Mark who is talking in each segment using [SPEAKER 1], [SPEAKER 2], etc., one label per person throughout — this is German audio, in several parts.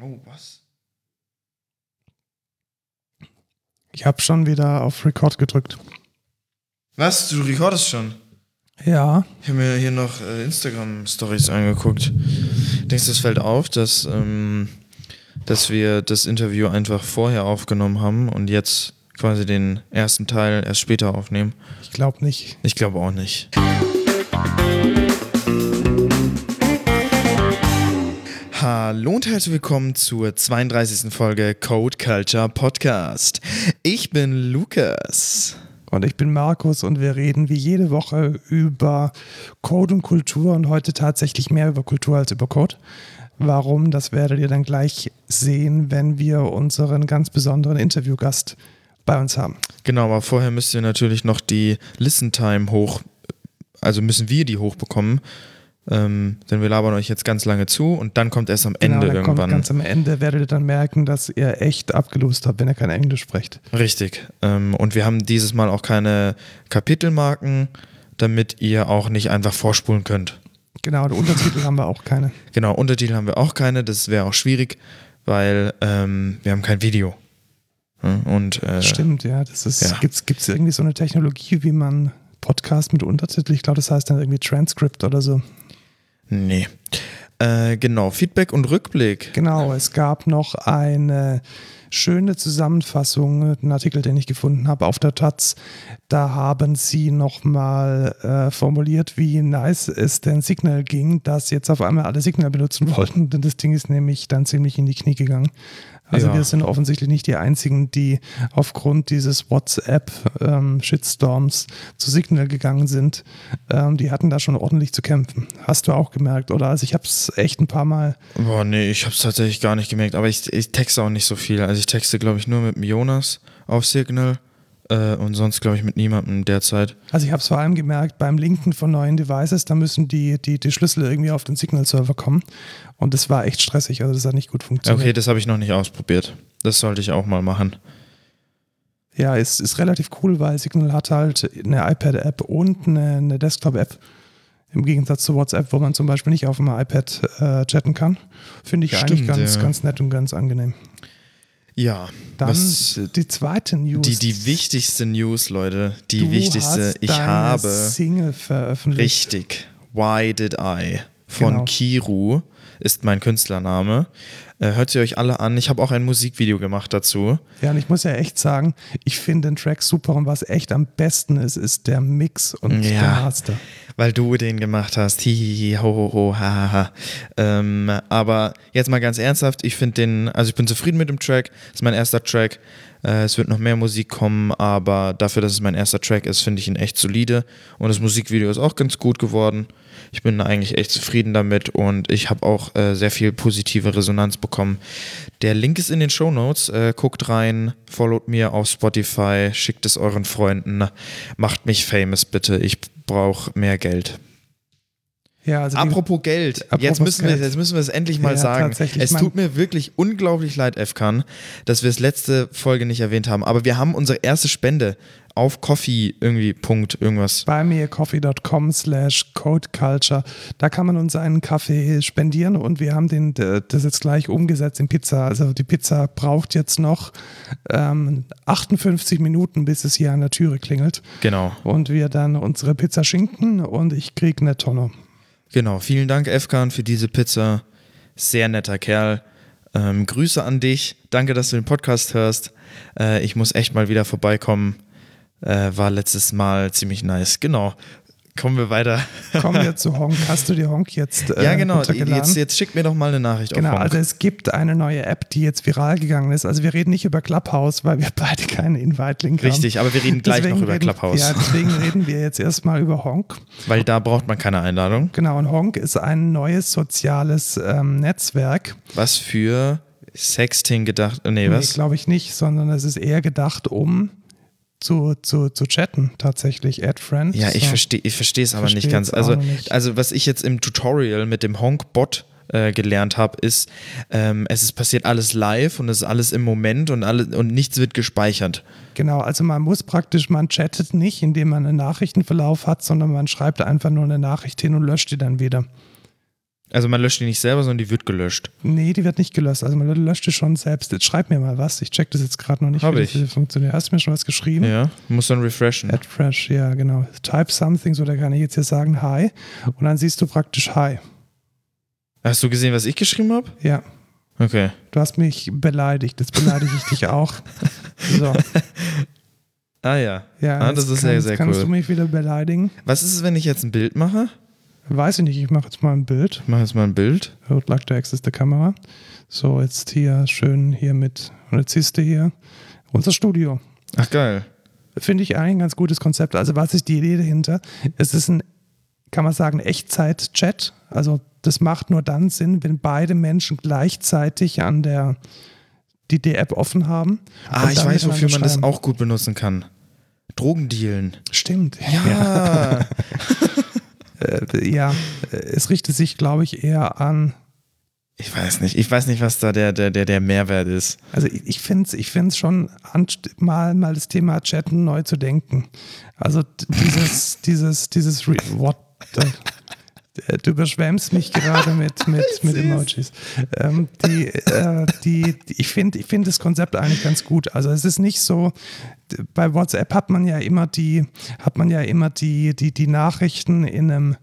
[SPEAKER 1] Oh, was?
[SPEAKER 2] Ich habe schon wieder auf Record gedrückt.
[SPEAKER 1] Was? Du recordest schon?
[SPEAKER 2] Ja.
[SPEAKER 1] Ich habe mir hier noch äh, Instagram-Stories angeguckt. Denkst du, es fällt auf, dass, ähm, dass wir das Interview einfach vorher aufgenommen haben und jetzt quasi den ersten Teil erst später aufnehmen?
[SPEAKER 2] Ich glaube nicht.
[SPEAKER 1] Ich glaube auch nicht. Hallo und herzlich willkommen zur 32. Folge Code Culture Podcast. Ich bin Lukas.
[SPEAKER 2] Und ich bin Markus und wir reden wie jede Woche über Code und Kultur und heute tatsächlich mehr über Kultur als über Code. Warum, das werdet ihr dann gleich sehen, wenn wir unseren ganz besonderen Interviewgast bei uns haben.
[SPEAKER 1] Genau, aber vorher müsst ihr natürlich noch die Listen Time hoch, also müssen wir die hochbekommen. Ähm, denn wir labern euch jetzt ganz lange zu und dann kommt erst am
[SPEAKER 2] Genau,
[SPEAKER 1] Ende
[SPEAKER 2] dann
[SPEAKER 1] irgendwann.
[SPEAKER 2] Kommt ganz am Ende werdet ihr dann merken, dass ihr echt abgelost habt, wenn ihr kein Englisch sprecht.
[SPEAKER 1] Richtig. Ähm, und wir haben dieses Mal auch keine Kapitelmarken, damit ihr auch nicht einfach vorspulen könnt.
[SPEAKER 2] Genau, Untertitel haben wir auch keine.
[SPEAKER 1] Genau, Untertitel haben wir auch keine, das wäre auch schwierig, weil ähm, wir haben kein Video. Und äh,
[SPEAKER 2] Stimmt, ja. Das ist,
[SPEAKER 1] ja.
[SPEAKER 2] Gibt es irgendwie so eine Technologie, wie man Podcast mit Untertitel, ich glaube, das heißt dann irgendwie Transcript oder so.
[SPEAKER 1] Nee. Äh, genau, Feedback und Rückblick.
[SPEAKER 2] Genau, es gab noch eine schöne Zusammenfassung, einen Artikel, den ich gefunden habe auf der Taz. Da haben sie nochmal äh, formuliert, wie nice es denn Signal ging, dass jetzt auf einmal alle Signal benutzen wollten, denn das Ding ist nämlich dann ziemlich in die Knie gegangen. Also
[SPEAKER 1] Ja.
[SPEAKER 2] wir sind offensichtlich nicht die Einzigen, die aufgrund dieses WhatsApp-Shitstorms zu Signal gegangen sind. Ähm, die hatten da schon ordentlich zu kämpfen. Hast du auch gemerkt, oder? Also ich habe es echt ein paar Mal
[SPEAKER 1] Boah, nee, ich hab's tatsächlich gar nicht gemerkt, aber ich, ich texte auch nicht so viel. Also ich texte, glaube ich, nur mit dem Jonas auf Signal äh, und sonst, glaube ich, mit niemandem derzeit.
[SPEAKER 2] Also ich habe es vor allem gemerkt beim Linken von neuen Devices, da müssen die, die, die Schlüssel irgendwie auf den Signal-Server kommen. Und das war echt stressig, also das hat nicht gut funktioniert.
[SPEAKER 1] Okay, das habe ich noch nicht ausprobiert. Das sollte ich auch mal machen.
[SPEAKER 2] Ja, ist, ist relativ cool, weil Signal hat halt eine iPad-App und eine, eine Desktop-App. Im Gegensatz zu WhatsApp, wo man zum Beispiel nicht auf dem iPad äh, chatten kann. Finde ich eigentlich
[SPEAKER 1] Stimmt,
[SPEAKER 2] ganz,
[SPEAKER 1] ja.
[SPEAKER 2] ganz nett und ganz angenehm.
[SPEAKER 1] Ja,
[SPEAKER 2] Dann
[SPEAKER 1] was,
[SPEAKER 2] die zweite News.
[SPEAKER 1] die, die wichtigste News, Leute, die
[SPEAKER 2] Du
[SPEAKER 1] wichtigste, ich habe,
[SPEAKER 2] Single veröffentlicht.
[SPEAKER 1] richtig, Why Did I von
[SPEAKER 2] Genau.
[SPEAKER 1] Kiru ist mein Künstlername. Äh, hört sie euch alle an. Ich habe auch ein Musikvideo gemacht dazu.
[SPEAKER 2] Ja, und ich muss ja echt sagen, ich finde den Track super und was echt am besten ist, ist der Mix und
[SPEAKER 1] Ja.
[SPEAKER 2] der Master.
[SPEAKER 1] Weil du den gemacht hast. Hihihi, ho, ho, ho, ha, ha, ha. Ähm, aber jetzt mal ganz ernsthaft, ich finde den, also ich bin zufrieden mit dem Track. ist mein erster Track. Äh, es wird noch mehr Musik kommen, aber dafür, dass es mein erster Track ist, finde ich ihn echt solide. Und das Musikvideo ist auch ganz gut geworden. Ich bin eigentlich echt zufrieden damit und ich habe auch äh, sehr viel positive Resonanz bekommen. Der Link ist in den Show Notes. Äh, guckt rein, followt mir auf Spotify, schickt es euren Freunden, macht mich famous bitte. Ich brauche mehr Geld.
[SPEAKER 2] Ja, also
[SPEAKER 1] Apropos Geld,
[SPEAKER 2] Apropos
[SPEAKER 1] jetzt, müssen wir,
[SPEAKER 2] Geld.
[SPEAKER 1] jetzt müssen wir es endlich mal
[SPEAKER 2] Ja,
[SPEAKER 1] sagen. Es tut mir wirklich unglaublich leid, Efkan, dass wir es letzte Folge nicht erwähnt haben. Aber wir haben unsere erste Spende auf Coffee irgendwie Punkt irgendwas.
[SPEAKER 2] bei mircoffee.com slash codeculture. Da kann man uns einen Kaffee spendieren und wir haben den, das jetzt gleich umgesetzt in Pizza. Also die Pizza braucht jetzt noch ähm, 58 Minuten, bis es hier an der Türe klingelt.
[SPEAKER 1] Genau,
[SPEAKER 2] Und wir dann unsere Pizza schinken und ich kriege eine Tonne.
[SPEAKER 1] genau. Vielen Dank, Efkan, für diese Pizza. Sehr netter Kerl. Ähm, Grüße an dich. Danke, dass du den Podcast hörst. Äh, ich muss echt mal wieder vorbeikommen. Äh, war letztes Mal ziemlich nice. Genau. Kommen wir weiter.
[SPEAKER 2] Kommen wir zu Honk. Hast du dir Honk jetzt äh,
[SPEAKER 1] ja, genau. Jetzt, jetzt schickt mir doch mal eine Nachricht
[SPEAKER 2] Genau, also es gibt eine neue App, die jetzt viral gegangen ist. Also wir reden nicht über Clubhouse, weil wir beide keinen Invite-Link haben.
[SPEAKER 1] Richtig, aber wir reden gleich
[SPEAKER 2] Deswegen
[SPEAKER 1] noch über
[SPEAKER 2] reden,
[SPEAKER 1] Clubhouse.
[SPEAKER 2] Ja, deswegen reden wir jetzt erstmal über Honk.
[SPEAKER 1] Weil da braucht man keine Einladung.
[SPEAKER 2] Genau, und Honk ist ein neues soziales ähm, Netzwerk.
[SPEAKER 1] Was für Sexting gedacht? Nee,
[SPEAKER 2] Nee,
[SPEAKER 1] was?
[SPEAKER 2] glaube ich nicht, sondern es ist eher gedacht, um zu, zu, zu chatten tatsächlich. Add Friends.
[SPEAKER 1] ja, ich
[SPEAKER 2] So.
[SPEAKER 1] verstehe ich verstehe es aber
[SPEAKER 2] Versteh
[SPEAKER 1] nicht ganz. Also,
[SPEAKER 2] nicht.
[SPEAKER 1] also was ich jetzt im Tutorial mit dem Honk-Bot äh, gelernt habe, ist, ähm, es ist passiert alles live und es ist alles im Moment und, alle, und nichts wird gespeichert.
[SPEAKER 2] Genau, also man muss praktisch, man chattet nicht, indem man einen Nachrichtenverlauf hat, sondern man schreibt einfach nur eine Nachricht hin und löscht die dann wieder.
[SPEAKER 1] Also man löscht die nicht selber, sondern die wird gelöscht.
[SPEAKER 2] Nee, die wird nicht gelöscht. Also man löscht die schon selbst. Jetzt schreib mir mal was. Ich check das jetzt gerade noch nicht,
[SPEAKER 1] Hab
[SPEAKER 2] wie
[SPEAKER 1] ich.
[SPEAKER 2] das funktioniert. Hast du mir schon was geschrieben?
[SPEAKER 1] Ja, muss dann refreshen.
[SPEAKER 2] Add fresh, ja, genau. Type something, so da kann ich jetzt hier sagen Hi. Und dann siehst du praktisch Hi.
[SPEAKER 1] Hast du gesehen, was ich geschrieben habe?
[SPEAKER 2] Ja.
[SPEAKER 1] Okay.
[SPEAKER 2] Du hast mich beleidigt. Jetzt beleidige ich dich auch. So.
[SPEAKER 1] Ah ja.
[SPEAKER 2] Ja,
[SPEAKER 1] Ah, das ist sehr,
[SPEAKER 2] kann-
[SPEAKER 1] sehr
[SPEAKER 2] Kannst
[SPEAKER 1] cool.
[SPEAKER 2] du mich wieder beleidigen?
[SPEAKER 1] Was ist es, wenn ich jetzt ein Bild mache?
[SPEAKER 2] Weiß ich nicht, ich mache jetzt mal ein Bild.
[SPEAKER 1] Ich mache jetzt mal ein Bild.
[SPEAKER 2] I would like to access the camera. So, jetzt hier schön hier mit. Und jetzt siehst du hier unser Studio.
[SPEAKER 1] Ach geil.
[SPEAKER 2] Finde ich eigentlich ein ganz gutes Konzept. Also, was ist die Idee dahinter? Es ist ein, kann man sagen, Echtzeit-Chat. Also, das macht nur dann Sinn, wenn beide Menschen gleichzeitig an der die, die App offen haben.
[SPEAKER 1] Ah, ich weiß, wofür man das auch gut benutzen kann. Drogendealen.
[SPEAKER 2] Stimmt.
[SPEAKER 1] Ja.
[SPEAKER 2] Äh, ja, es richtet sich, glaube ich, eher an.
[SPEAKER 1] Ich weiß nicht. Ich weiß nicht, was da der, der, der, der Mehrwert ist.
[SPEAKER 2] Also ich, ich finde es ich find's schon mal, mal das Thema Chatten neu zu denken. Also dieses, dieses, dieses Re What the, äh, Du überschwemmst mich gerade mit, mit, mit Emojis. Ähm, die, äh, die, die, ich finde ich find das Konzept eigentlich ganz gut. Also es ist nicht so, bei WhatsApp hat man ja immer die, hat man ja immer die, die, die Nachrichten in einem,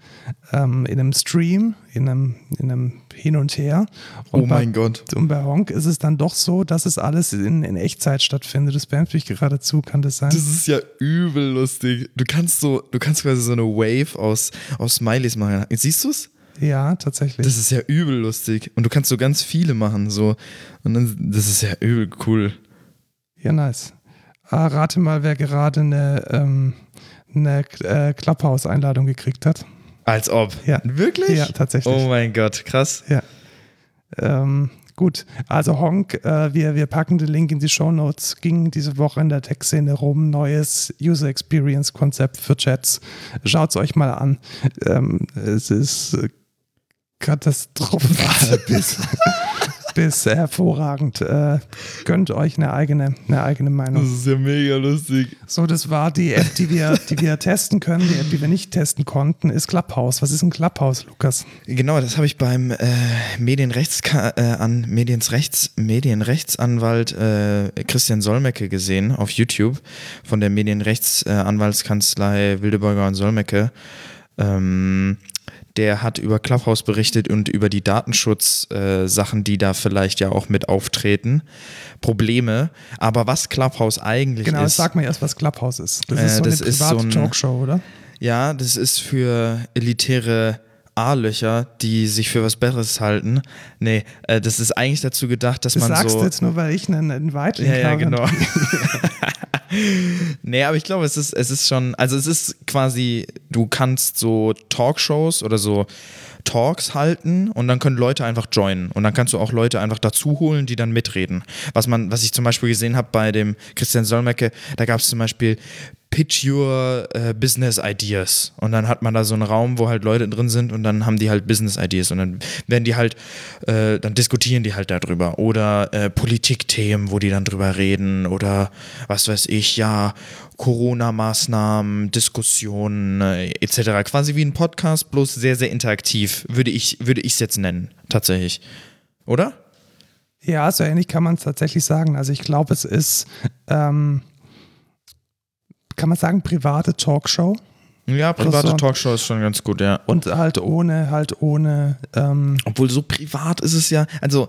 [SPEAKER 2] ähm, in einem Stream, in einem, in einem Hin und Her. Und
[SPEAKER 1] Oh
[SPEAKER 2] bei-
[SPEAKER 1] mein Gott.
[SPEAKER 2] und bei Honk ist es dann doch so, dass es alles in, in Echtzeit stattfindet. Das spammt mich geradezu, kann das sein?
[SPEAKER 1] Das ist ja übel lustig. Du kannst so, du kannst quasi so eine Wave aus, aus Smileys machen. Siehst du es?
[SPEAKER 2] ja, tatsächlich.
[SPEAKER 1] Das ist ja übel lustig. Und du kannst so ganz viele machen. So. Und dann, das ist ja übel cool.
[SPEAKER 2] ja, nice. Ah, rate mal, wer gerade eine, ähm, eine äh, Clubhouse-Einladung gekriegt hat.
[SPEAKER 1] Als ob.
[SPEAKER 2] Ja.
[SPEAKER 1] Wirklich?
[SPEAKER 2] Ja, tatsächlich.
[SPEAKER 1] Oh mein Gott, krass.
[SPEAKER 2] Ja. Ähm, gut, also Honk, äh, wir, wir packen den Link in die Show Notes. Ging diese Woche in der Tech-Szene rum. Neues User Experience-Konzept für Chats. Schaut es euch mal an. Ähm, es ist äh, katastrophal bis, bis hervorragend. Äh, gönnt euch eine eigene, eine eigene Meinung.
[SPEAKER 1] ist ja mega lustig.
[SPEAKER 2] So, das war die App, die wir, die wir testen können. Die App, die wir nicht testen konnten, ist Clubhouse. Was ist ein Clubhouse, Lukas?
[SPEAKER 1] Genau, das habe ich beim äh, Medienrechts äh, an Medienrechts Medienrechtsanwalt äh, Christian Solmecke gesehen auf YouTube von der Medienrechtsanwaltskanzlei Wildeborger und Solmecke. Ähm, der hat über Clubhouse berichtet und über die Datenschutz-Sachen, äh, die da vielleicht ja auch mit auftreten. Probleme. Aber was Clubhouse eigentlich
[SPEAKER 2] Genau,
[SPEAKER 1] ist.
[SPEAKER 2] sag mal erst, was Clubhouse ist. Das
[SPEAKER 1] Äh,
[SPEAKER 2] ist so
[SPEAKER 1] das
[SPEAKER 2] eine private
[SPEAKER 1] so ein-
[SPEAKER 2] Talkshow, oder?
[SPEAKER 1] Ja, das ist für elitäre A-Löcher, die sich für was Besseres halten. Nee, äh, das ist eigentlich dazu gedacht, dass
[SPEAKER 2] Das
[SPEAKER 1] man
[SPEAKER 2] sagst
[SPEAKER 1] so.
[SPEAKER 2] du jetzt nur, weil ich einen, einen Weitlink
[SPEAKER 1] ja, ja,
[SPEAKER 2] habe.
[SPEAKER 1] genau. nee, aber ich glaube, es ist, es ist schon, also es ist quasi, du kannst so Talkshows oder so Talks halten und dann können Leute einfach joinen und dann kannst du auch Leute einfach dazu holen, die dann mitreden. Was man, was ich zum Beispiel gesehen habe bei dem Christian Solmecke, da gab es zum Beispiel Pitch Your äh, Business Ideas und dann hat man da so einen Raum, wo halt Leute drin sind und dann haben die halt Business Ideas und dann werden die halt, äh, dann diskutieren die halt darüber oder äh, Politikthemen, wo die dann drüber reden oder was weiß ich, ja, Corona-Maßnahmen, Diskussionen äh, etc. Quasi wie ein Podcast, bloß sehr, sehr interaktiv, würde ich würde es jetzt nennen, tatsächlich. Oder?
[SPEAKER 2] Ja, so ähnlich kann man es tatsächlich sagen. Also ich glaube, es ist, ähm, kann man sagen, private Talkshow
[SPEAKER 1] Ja, private
[SPEAKER 2] so.
[SPEAKER 1] Talkshow ist schon ganz gut, ja.
[SPEAKER 2] und halt ohne, halt ohne, ähm,
[SPEAKER 1] Obwohl so privat ist es ja, also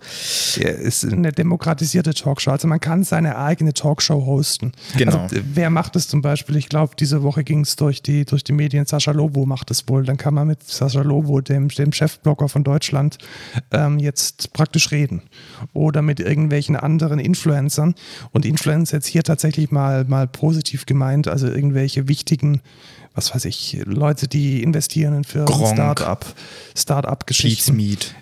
[SPEAKER 2] ja, ist eine demokratisierte Talkshow. Also man kann seine eigene Talkshow hosten.
[SPEAKER 1] Genau.
[SPEAKER 2] Also, wer macht es zum Beispiel? Ich glaube, diese Woche ging es durch die, durch die Medien. Sascha Lobo macht es wohl. Dann kann man mit Sascha Lobo, dem, dem Chefblogger von Deutschland, ähm, jetzt praktisch reden. Oder mit irgendwelchen anderen Influencern. Und Influencer jetzt hier tatsächlich mal, mal positiv gemeint. Also irgendwelche wichtigen was weiß ich, Leute, die investieren in Firmen. Start-up, Start-up-Geschichten.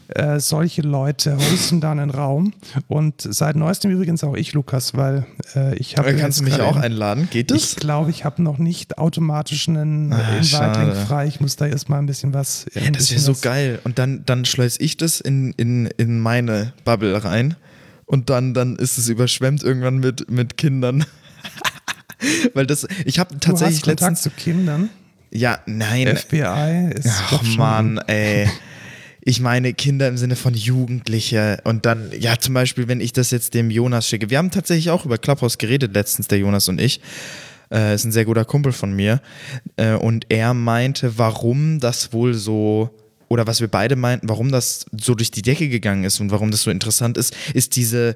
[SPEAKER 2] Äh, solche Leute hosten dann einen Raum und seit neuestem übrigens auch ich, Lukas, weil äh, ich habe.
[SPEAKER 1] Äh, Kannst du mich auch einladen? Geht
[SPEAKER 2] Ich
[SPEAKER 1] das?
[SPEAKER 2] glaube, ich habe noch nicht automatisch einen
[SPEAKER 1] Ah,
[SPEAKER 2] Invite-Link
[SPEAKER 1] schade.
[SPEAKER 2] frei. Ich muss da erstmal ein bisschen was.
[SPEAKER 1] Ja, das wäre so geil. Und dann, dann schleus ich das in, in, in meine Bubble rein. Und dann, dann ist es überschwemmt irgendwann mit, mit Kindern. Weil das, ich habe
[SPEAKER 2] Du
[SPEAKER 1] tatsächlich
[SPEAKER 2] hast Kontakt
[SPEAKER 1] letztens.
[SPEAKER 2] zu Kindern.
[SPEAKER 1] Ja, nein.
[SPEAKER 2] FBI ist
[SPEAKER 1] Ach Mann, ey. ich meine Kinder im Sinne von Jugendliche und dann, ja, zum Beispiel, wenn ich das jetzt dem Jonas schicke. Wir haben tatsächlich auch über Clubhouse geredet letztens, der Jonas und ich. Äh, ist ein sehr guter Kumpel von mir. Äh, und er meinte, warum das wohl so, oder was wir beide meinten, warum das so durch die Decke gegangen ist und warum das so interessant ist, ist diese,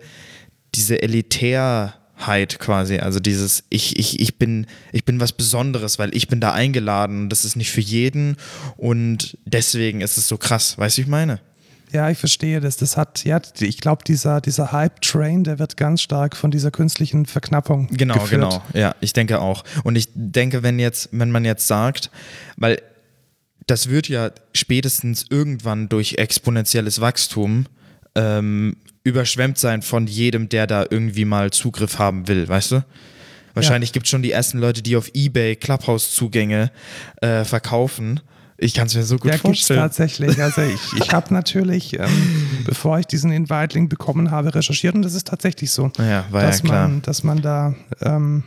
[SPEAKER 1] diese Elitärheit quasi. Also dieses, ich, ich, ich, bin, ich bin was Besonderes, weil ich bin da eingeladen und das ist nicht für jeden und deswegen ist es so krass. Weißt du, ich meine?
[SPEAKER 2] Ja, ich verstehe das. Das hat, ja, ich glaube, dieser, dieser Hype-Train, der wird ganz stark von dieser künstlichen Verknappung.
[SPEAKER 1] Genau,
[SPEAKER 2] geführt.
[SPEAKER 1] genau. Ja, ich denke auch. Und ich denke, wenn jetzt, wenn man jetzt sagt, weil das wird ja spätestens irgendwann durch exponentielles Wachstum ähm, überschwemmt sein von jedem, der da irgendwie mal Zugriff haben will, weißt du? Wahrscheinlich ja. gibt es schon die ersten Leute, die auf Ebay Clubhouse-Zugänge äh, verkaufen ich kann es mir so gut ja, vorstellen.
[SPEAKER 2] tatsächlich. Also ich, ich habe natürlich, ähm, bevor ich diesen Invite-Link bekommen habe, recherchiert und das ist tatsächlich so.
[SPEAKER 1] Ja, war
[SPEAKER 2] dass
[SPEAKER 1] ja klar.
[SPEAKER 2] Man, dass man da ähm,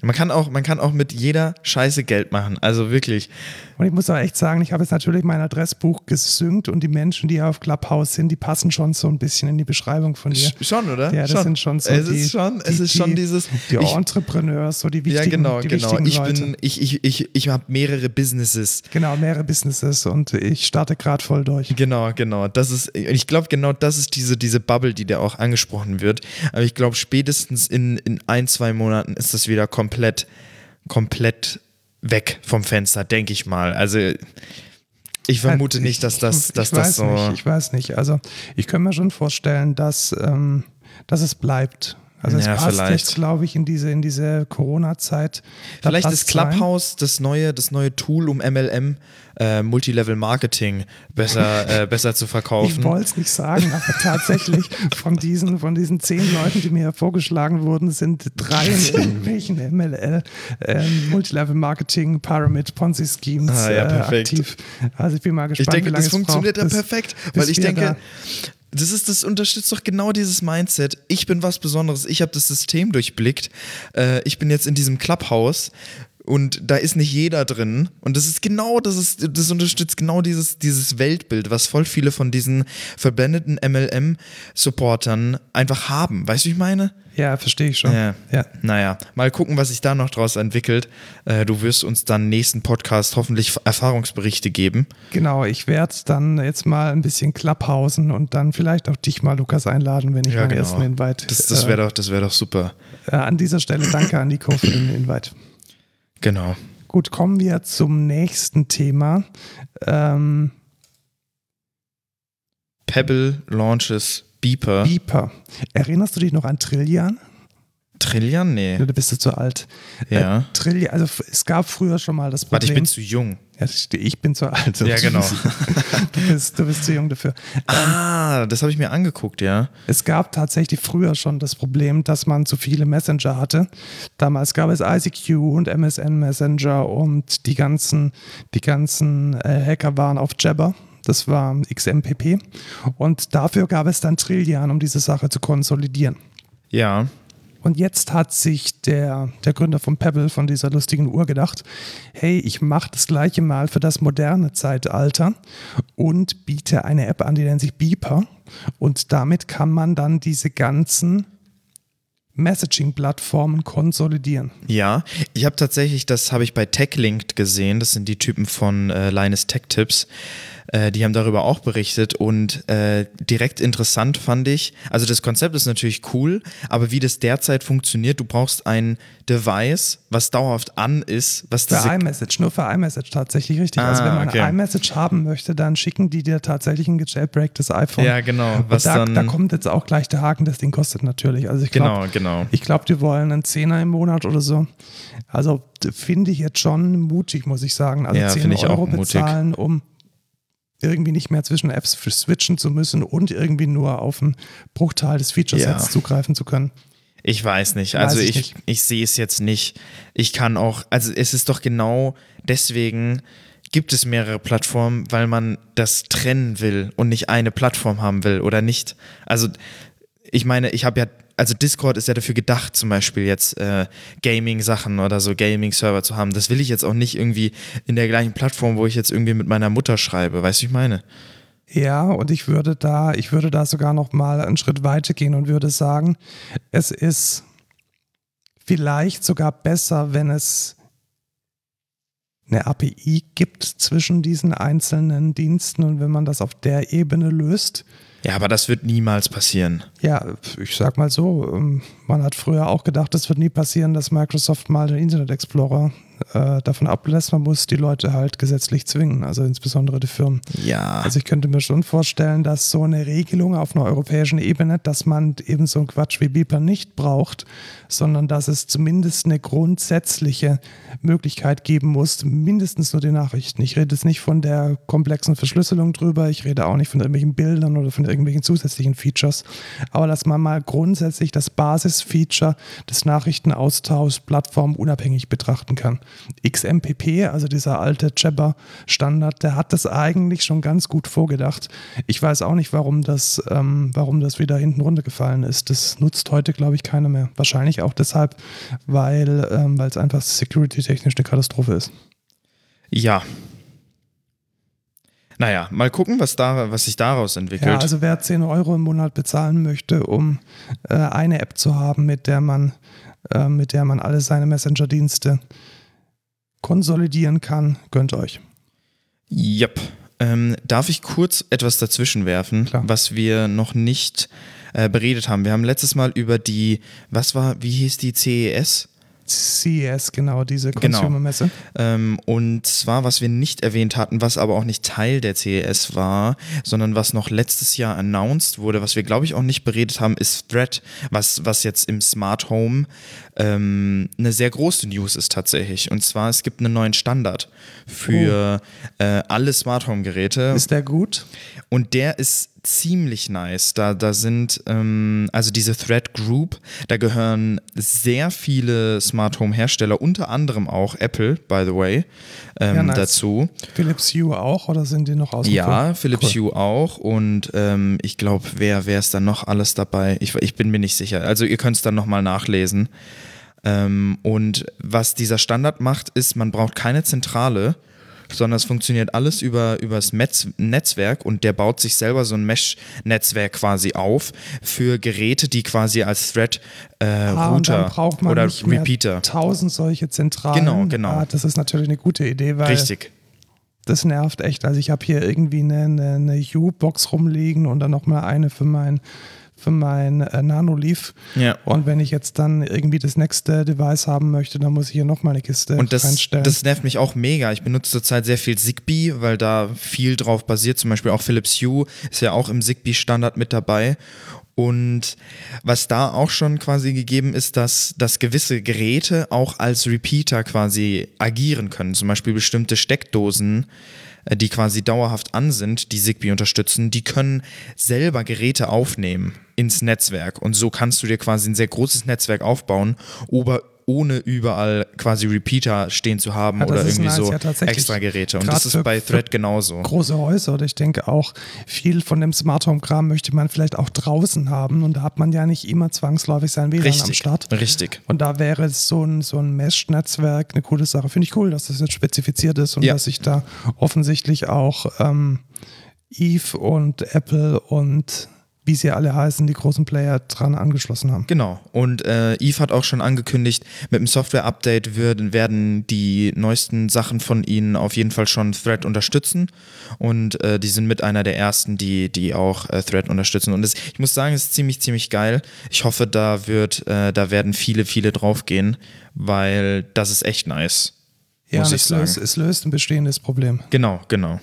[SPEAKER 1] man kann auch, man kann auch mit jeder Scheiße Geld machen. Also wirklich.
[SPEAKER 2] Und ich muss auch echt sagen, ich habe jetzt natürlich mein Adressbuch gesynkt und die Menschen, die auf Clubhouse sind, die passen schon so ein bisschen in die Beschreibung von dir.
[SPEAKER 1] Schon, oder?
[SPEAKER 2] Ja, das
[SPEAKER 1] schon.
[SPEAKER 2] sind schon so
[SPEAKER 1] es
[SPEAKER 2] die,
[SPEAKER 1] ist schon, es
[SPEAKER 2] die,
[SPEAKER 1] ist schon
[SPEAKER 2] die,
[SPEAKER 1] dieses.
[SPEAKER 2] Die ich, Entrepreneurs, so die wichtigen,
[SPEAKER 1] Ja, genau,
[SPEAKER 2] die
[SPEAKER 1] genau. Ich
[SPEAKER 2] Leute.
[SPEAKER 1] bin, ich, ich, ich, ich habe mehrere Businesses.
[SPEAKER 2] Genau, mehrere Businesses und ich starte gerade voll durch.
[SPEAKER 1] Genau, genau. Das ist, ich glaube, genau das ist diese, diese Bubble, die da auch angesprochen wird. Aber ich glaube, spätestens in, in ein, zwei Monaten ist das wieder komplett komplett weg vom Fenster, denke ich mal. Also ich vermute nicht, dass das, dass
[SPEAKER 2] ich
[SPEAKER 1] das so.
[SPEAKER 2] Nicht, ich weiß nicht. Also ich kann mir schon vorstellen, dass, ähm, dass es bleibt. Also es
[SPEAKER 1] Ja,
[SPEAKER 2] passt
[SPEAKER 1] vielleicht.
[SPEAKER 2] jetzt, glaube ich, in diese, in diese Corona-Zeit.
[SPEAKER 1] Vielleicht ist Clubhouse das neue, das neue Tool, um MLM, äh, Multilevel Marketing, besser, äh, besser zu
[SPEAKER 2] rein. Ich
[SPEAKER 1] verkaufen.
[SPEAKER 2] wollte es nicht sagen, aber tatsächlich von diesen, von diesen zehn Leuten, die mir vorgeschlagen wurden, sind drei in irgendwelchen MLL, ähm, Multilevel Marketing, Pyramid, Ponzi Schemes
[SPEAKER 1] Ah, ja,
[SPEAKER 2] äh, aktiv. Also ich bin mal
[SPEAKER 1] Ich
[SPEAKER 2] gespannt,
[SPEAKER 1] denke,
[SPEAKER 2] wie lange
[SPEAKER 1] das
[SPEAKER 2] es
[SPEAKER 1] funktioniert ja perfekt, weil ich denke,
[SPEAKER 2] da-
[SPEAKER 1] das ist das unterstützt doch genau dieses Mindset. Ich bin was Besonderes. Ich habe das System durchblickt. Äh, ich bin jetzt in diesem Clubhouse und da ist nicht jeder drin. Und das ist genau, das ist, das unterstützt genau dieses, dieses Weltbild, was voll viele von diesen verblendeten MLM-Supportern einfach haben. Weißt du, wie ich meine?
[SPEAKER 2] Ja, verstehe ich schon.
[SPEAKER 1] Ja.
[SPEAKER 2] ja.
[SPEAKER 1] Naja, mal gucken, was sich da noch draus entwickelt. Äh, du wirst uns dann nächsten Podcast hoffentlich Erfahrungsberichte geben.
[SPEAKER 2] Genau, ich werde dann jetzt mal ein bisschen Clubhausen und dann vielleicht auch dich mal, Lukas, einladen, wenn ich meinen ersten Invite.
[SPEAKER 1] genau. Das, das wäre doch, das wär doch super.
[SPEAKER 2] äh, an dieser Stelle danke an Nico für den Invite.
[SPEAKER 1] Genau.
[SPEAKER 2] Gut, kommen wir zum nächsten Thema. Ähm,
[SPEAKER 1] Pebble launches Beeper.
[SPEAKER 2] Beeper. Erinnerst du dich noch an Trillian?
[SPEAKER 1] Trillion? Nee.
[SPEAKER 2] Oder bist du zu alt?
[SPEAKER 1] Ja.
[SPEAKER 2] Äh, Trillian, also es gab früher schon mal das Problem.
[SPEAKER 1] Warte, ich bin zu jung.
[SPEAKER 2] ja, ich ich bin zu alt.
[SPEAKER 1] Ja, genau.
[SPEAKER 2] Du bist, du bist zu jung dafür.
[SPEAKER 1] Ah, das habe ich mir angeguckt, ja.
[SPEAKER 2] Es gab tatsächlich früher schon das Problem, dass man zu viele Messenger hatte. Damals gab es ICQ und MSN Messenger und die ganzen, die ganzen äh, Hacker waren auf Jabber. Das war XMPP. Und dafür gab es dann Trillian, um diese Sache zu konsolidieren.
[SPEAKER 1] Ja.
[SPEAKER 2] Und jetzt hat sich der, der Gründer von Pebble, von dieser lustigen Uhr, gedacht, hey, ich mache das gleiche mal für das moderne Zeitalter und biete eine App an, die nennt sich Beeper. Und damit kann man dann diese ganzen Messaging-Plattformen konsolidieren.
[SPEAKER 1] Ja, ich habe tatsächlich, das habe ich bei TechLinked gesehen, das sind die Typen von äh, Linus Tech Tips. Äh, die haben darüber auch berichtet und äh, direkt interessant fand ich, also das Konzept ist natürlich cool, aber wie das derzeit funktioniert, du brauchst ein Device, was dauerhaft an ist, was
[SPEAKER 2] Für iMessage, nur für iMessage tatsächlich richtig. also
[SPEAKER 1] Ah,
[SPEAKER 2] wenn man
[SPEAKER 1] okay.
[SPEAKER 2] eine iMessage haben möchte, dann schicken die dir tatsächlich ein gejailbreaktes iPhone.
[SPEAKER 1] Ja, genau, was
[SPEAKER 2] Und da,
[SPEAKER 1] dann-
[SPEAKER 2] da kommt jetzt auch gleich der Haken, das Ding kostet natürlich. Also ich glaube,
[SPEAKER 1] Genau, genau.
[SPEAKER 2] Ich glaube, die wollen einen Zehner im Monat oder so. Also finde ich jetzt schon mutig, muss ich sagen. Also
[SPEAKER 1] Ja,
[SPEAKER 2] 10
[SPEAKER 1] finde ich auch
[SPEAKER 2] Euro
[SPEAKER 1] mutig.
[SPEAKER 2] bezahlen, um irgendwie nicht mehr zwischen Apps für switchen zu müssen und irgendwie nur auf einen Bruchteil des Feature-Sets
[SPEAKER 1] Ja.
[SPEAKER 2] zugreifen zu können.
[SPEAKER 1] Ich weiß nicht.
[SPEAKER 2] Weiß
[SPEAKER 1] Also
[SPEAKER 2] ich
[SPEAKER 1] ich,
[SPEAKER 2] nicht.
[SPEAKER 1] ich sehe es jetzt nicht. Ich kann auch, also es ist doch genau deswegen gibt es mehrere Plattformen, weil man das trennen will und nicht eine Plattform haben will oder nicht. Also ich meine, ich habe ja, also Discord ist ja dafür gedacht, zum Beispiel jetzt äh, Gaming-Sachen oder so Gaming-Server zu haben. Das will ich jetzt auch nicht irgendwie in der gleichen Plattform, wo ich jetzt irgendwie mit meiner Mutter schreibe. Weißt du, ich meine?
[SPEAKER 2] Ja, und ich würde da, ich würde da sogar noch mal einen Schritt weiter gehen und würde sagen, es ist vielleicht sogar besser, wenn es eine API gibt zwischen diesen einzelnen Diensten und wenn man das auf der Ebene löst.
[SPEAKER 1] Ja, aber das wird niemals passieren.
[SPEAKER 2] Ja, ich sag mal so, ähm, man hat früher auch gedacht, es wird nie passieren, dass Microsoft mal den Internet Explorer äh, davon ablässt, man muss die Leute halt gesetzlich zwingen, also insbesondere die Firmen.
[SPEAKER 1] Ja.
[SPEAKER 2] Also ich könnte mir schon vorstellen, dass so eine Regelung auf einer europäischen Ebene, dass man eben so einen Quatsch wie Beeper nicht braucht, sondern dass es zumindest eine grundsätzliche Möglichkeit geben muss, mindestens nur die Nachrichten. Ich rede jetzt nicht von der komplexen Verschlüsselung drüber, ich rede auch nicht von irgendwelchen Bildern oder von irgendwelchen zusätzlichen Features, aber dass man mal grundsätzlich das Basisfeature des Nachrichtenaustauschs plattformunabhängig betrachten kann. XMPP, also dieser alte Jabber-Standard, der hat das eigentlich schon ganz gut vorgedacht. Ich weiß auch nicht, warum das, ähm, warum das wieder hinten runtergefallen ist. Das nutzt heute, glaube ich, keiner mehr. Wahrscheinlich auch deshalb, weil ähm, es einfach security-technisch eine Katastrophe ist.
[SPEAKER 1] Ja. Naja, mal gucken, was, da, was sich daraus entwickelt.
[SPEAKER 2] Ja, also wer 10 Euro im Monat bezahlen möchte, um äh, eine App zu haben, mit der man, äh, mit der man alle seine Messenger-Dienste konsolidieren kann, gönnt euch.
[SPEAKER 1] Yep. Ähm, darf ich kurz etwas dazwischen werfen,
[SPEAKER 2] Klar.
[SPEAKER 1] was wir noch nicht äh, beredet haben? Wir haben letztes Mal über die, was war, wie hieß die CES?
[SPEAKER 2] CES, genau, diese
[SPEAKER 1] Genau.
[SPEAKER 2] Consumer-Messe.
[SPEAKER 1] Ähm, und zwar, was wir nicht erwähnt hatten, was aber auch nicht Teil der CES war, sondern was noch letztes Jahr announced wurde, was wir glaube ich auch nicht beredet haben, ist Thread, was, was jetzt im Smart Home ähm, eine sehr große News ist tatsächlich. Und zwar, es gibt einen neuen Standard für äh, alle Smart Home Geräte.
[SPEAKER 2] Ist der gut?
[SPEAKER 1] Und der ist ziemlich nice. Da, da sind, ähm, also diese Thread Group, da gehören sehr viele Smart Home Hersteller, unter anderem auch Apple, by the way, ähm,
[SPEAKER 2] Ja, nice.
[SPEAKER 1] dazu.
[SPEAKER 2] Philips Hue auch oder sind die noch außen
[SPEAKER 1] Ja? Philips
[SPEAKER 2] Cool.
[SPEAKER 1] Hue auch. Und ähm, ich glaube, wer, wer ist da noch alles dabei? Ich, ich bin mir nicht sicher. Also ihr könnt es dann nochmal nachlesen. Ähm, und was dieser Standard macht, ist, man braucht keine Zentrale, sondern es funktioniert alles über, das Metz Netzwerk und der baut sich selber so ein Mesh-Netzwerk quasi auf für Geräte, die quasi als Thread äh,
[SPEAKER 2] Ah,
[SPEAKER 1] Router
[SPEAKER 2] braucht man
[SPEAKER 1] oder Repeater.
[SPEAKER 2] tausend solche Zentralen.
[SPEAKER 1] Genau, genau.
[SPEAKER 2] Ah, das ist natürlich eine gute Idee, weil
[SPEAKER 1] Richtig.
[SPEAKER 2] das nervt echt. Also ich habe hier irgendwie eine, eine, eine Hue-Box rumliegen und dann nochmal eine für mein, für mein äh, Nanoleaf.
[SPEAKER 1] Ja.
[SPEAKER 2] Und wenn ich jetzt dann irgendwie das nächste Device haben möchte, dann muss ich hier nochmal eine Kiste
[SPEAKER 1] Und das,
[SPEAKER 2] reinstellen.
[SPEAKER 1] das nervt mich auch mega. Ich benutze zurzeit sehr viel Zigbee, weil da viel drauf basiert. Zum Beispiel auch Philips Hue ist ja auch im Zigbee-Standard mit dabei. Und was da auch schon quasi gegeben ist, dass, dass gewisse Geräte auch als Repeater quasi agieren können. Zum Beispiel bestimmte Steckdosen, äh, die quasi dauerhaft an sind, die Zigbee unterstützen, die können selber Geräte aufnehmen ins Netzwerk. Und so kannst du dir quasi ein sehr großes Netzwerk aufbauen, ober, ohne überall quasi Repeater stehen zu haben
[SPEAKER 2] Ja,
[SPEAKER 1] oder irgendwie
[SPEAKER 2] nice,
[SPEAKER 1] so
[SPEAKER 2] ja,
[SPEAKER 1] extra Geräte. Und das ist
[SPEAKER 2] für-
[SPEAKER 1] bei Thread genauso.
[SPEAKER 2] große Häuser oder ich denke auch, viel von dem Smart Home Kram möchte man vielleicht auch draußen haben und da hat man ja nicht immer zwangsläufig sein WLAN am
[SPEAKER 1] Richtig,
[SPEAKER 2] Start.
[SPEAKER 1] richtig.
[SPEAKER 2] Und da wäre so ein, so ein Mesh-Netzwerk eine coole Sache. Finde ich cool, dass das jetzt spezifiziert ist und
[SPEAKER 1] Ja.
[SPEAKER 2] dass sich da offensichtlich auch ähm, Eve und Apple und wie sie alle heißen, die großen Player dran angeschlossen haben.
[SPEAKER 1] Genau. Und äh, Eve hat auch schon angekündigt, mit dem Software-Update werden, werden die neuesten Sachen von ihnen auf jeden Fall schon Thread unterstützen. Und äh, die sind mit einer der ersten, die, die auch äh, Thread unterstützen. Und es, ich muss sagen, es ist ziemlich, ziemlich geil. Ich hoffe, da wird, äh, da werden viele, viele draufgehen, weil das ist echt nice.
[SPEAKER 2] Ja,
[SPEAKER 1] muss ich
[SPEAKER 2] es
[SPEAKER 1] sagen.
[SPEAKER 2] löst, es löst ein bestehendes Problem.
[SPEAKER 1] Genau, genau.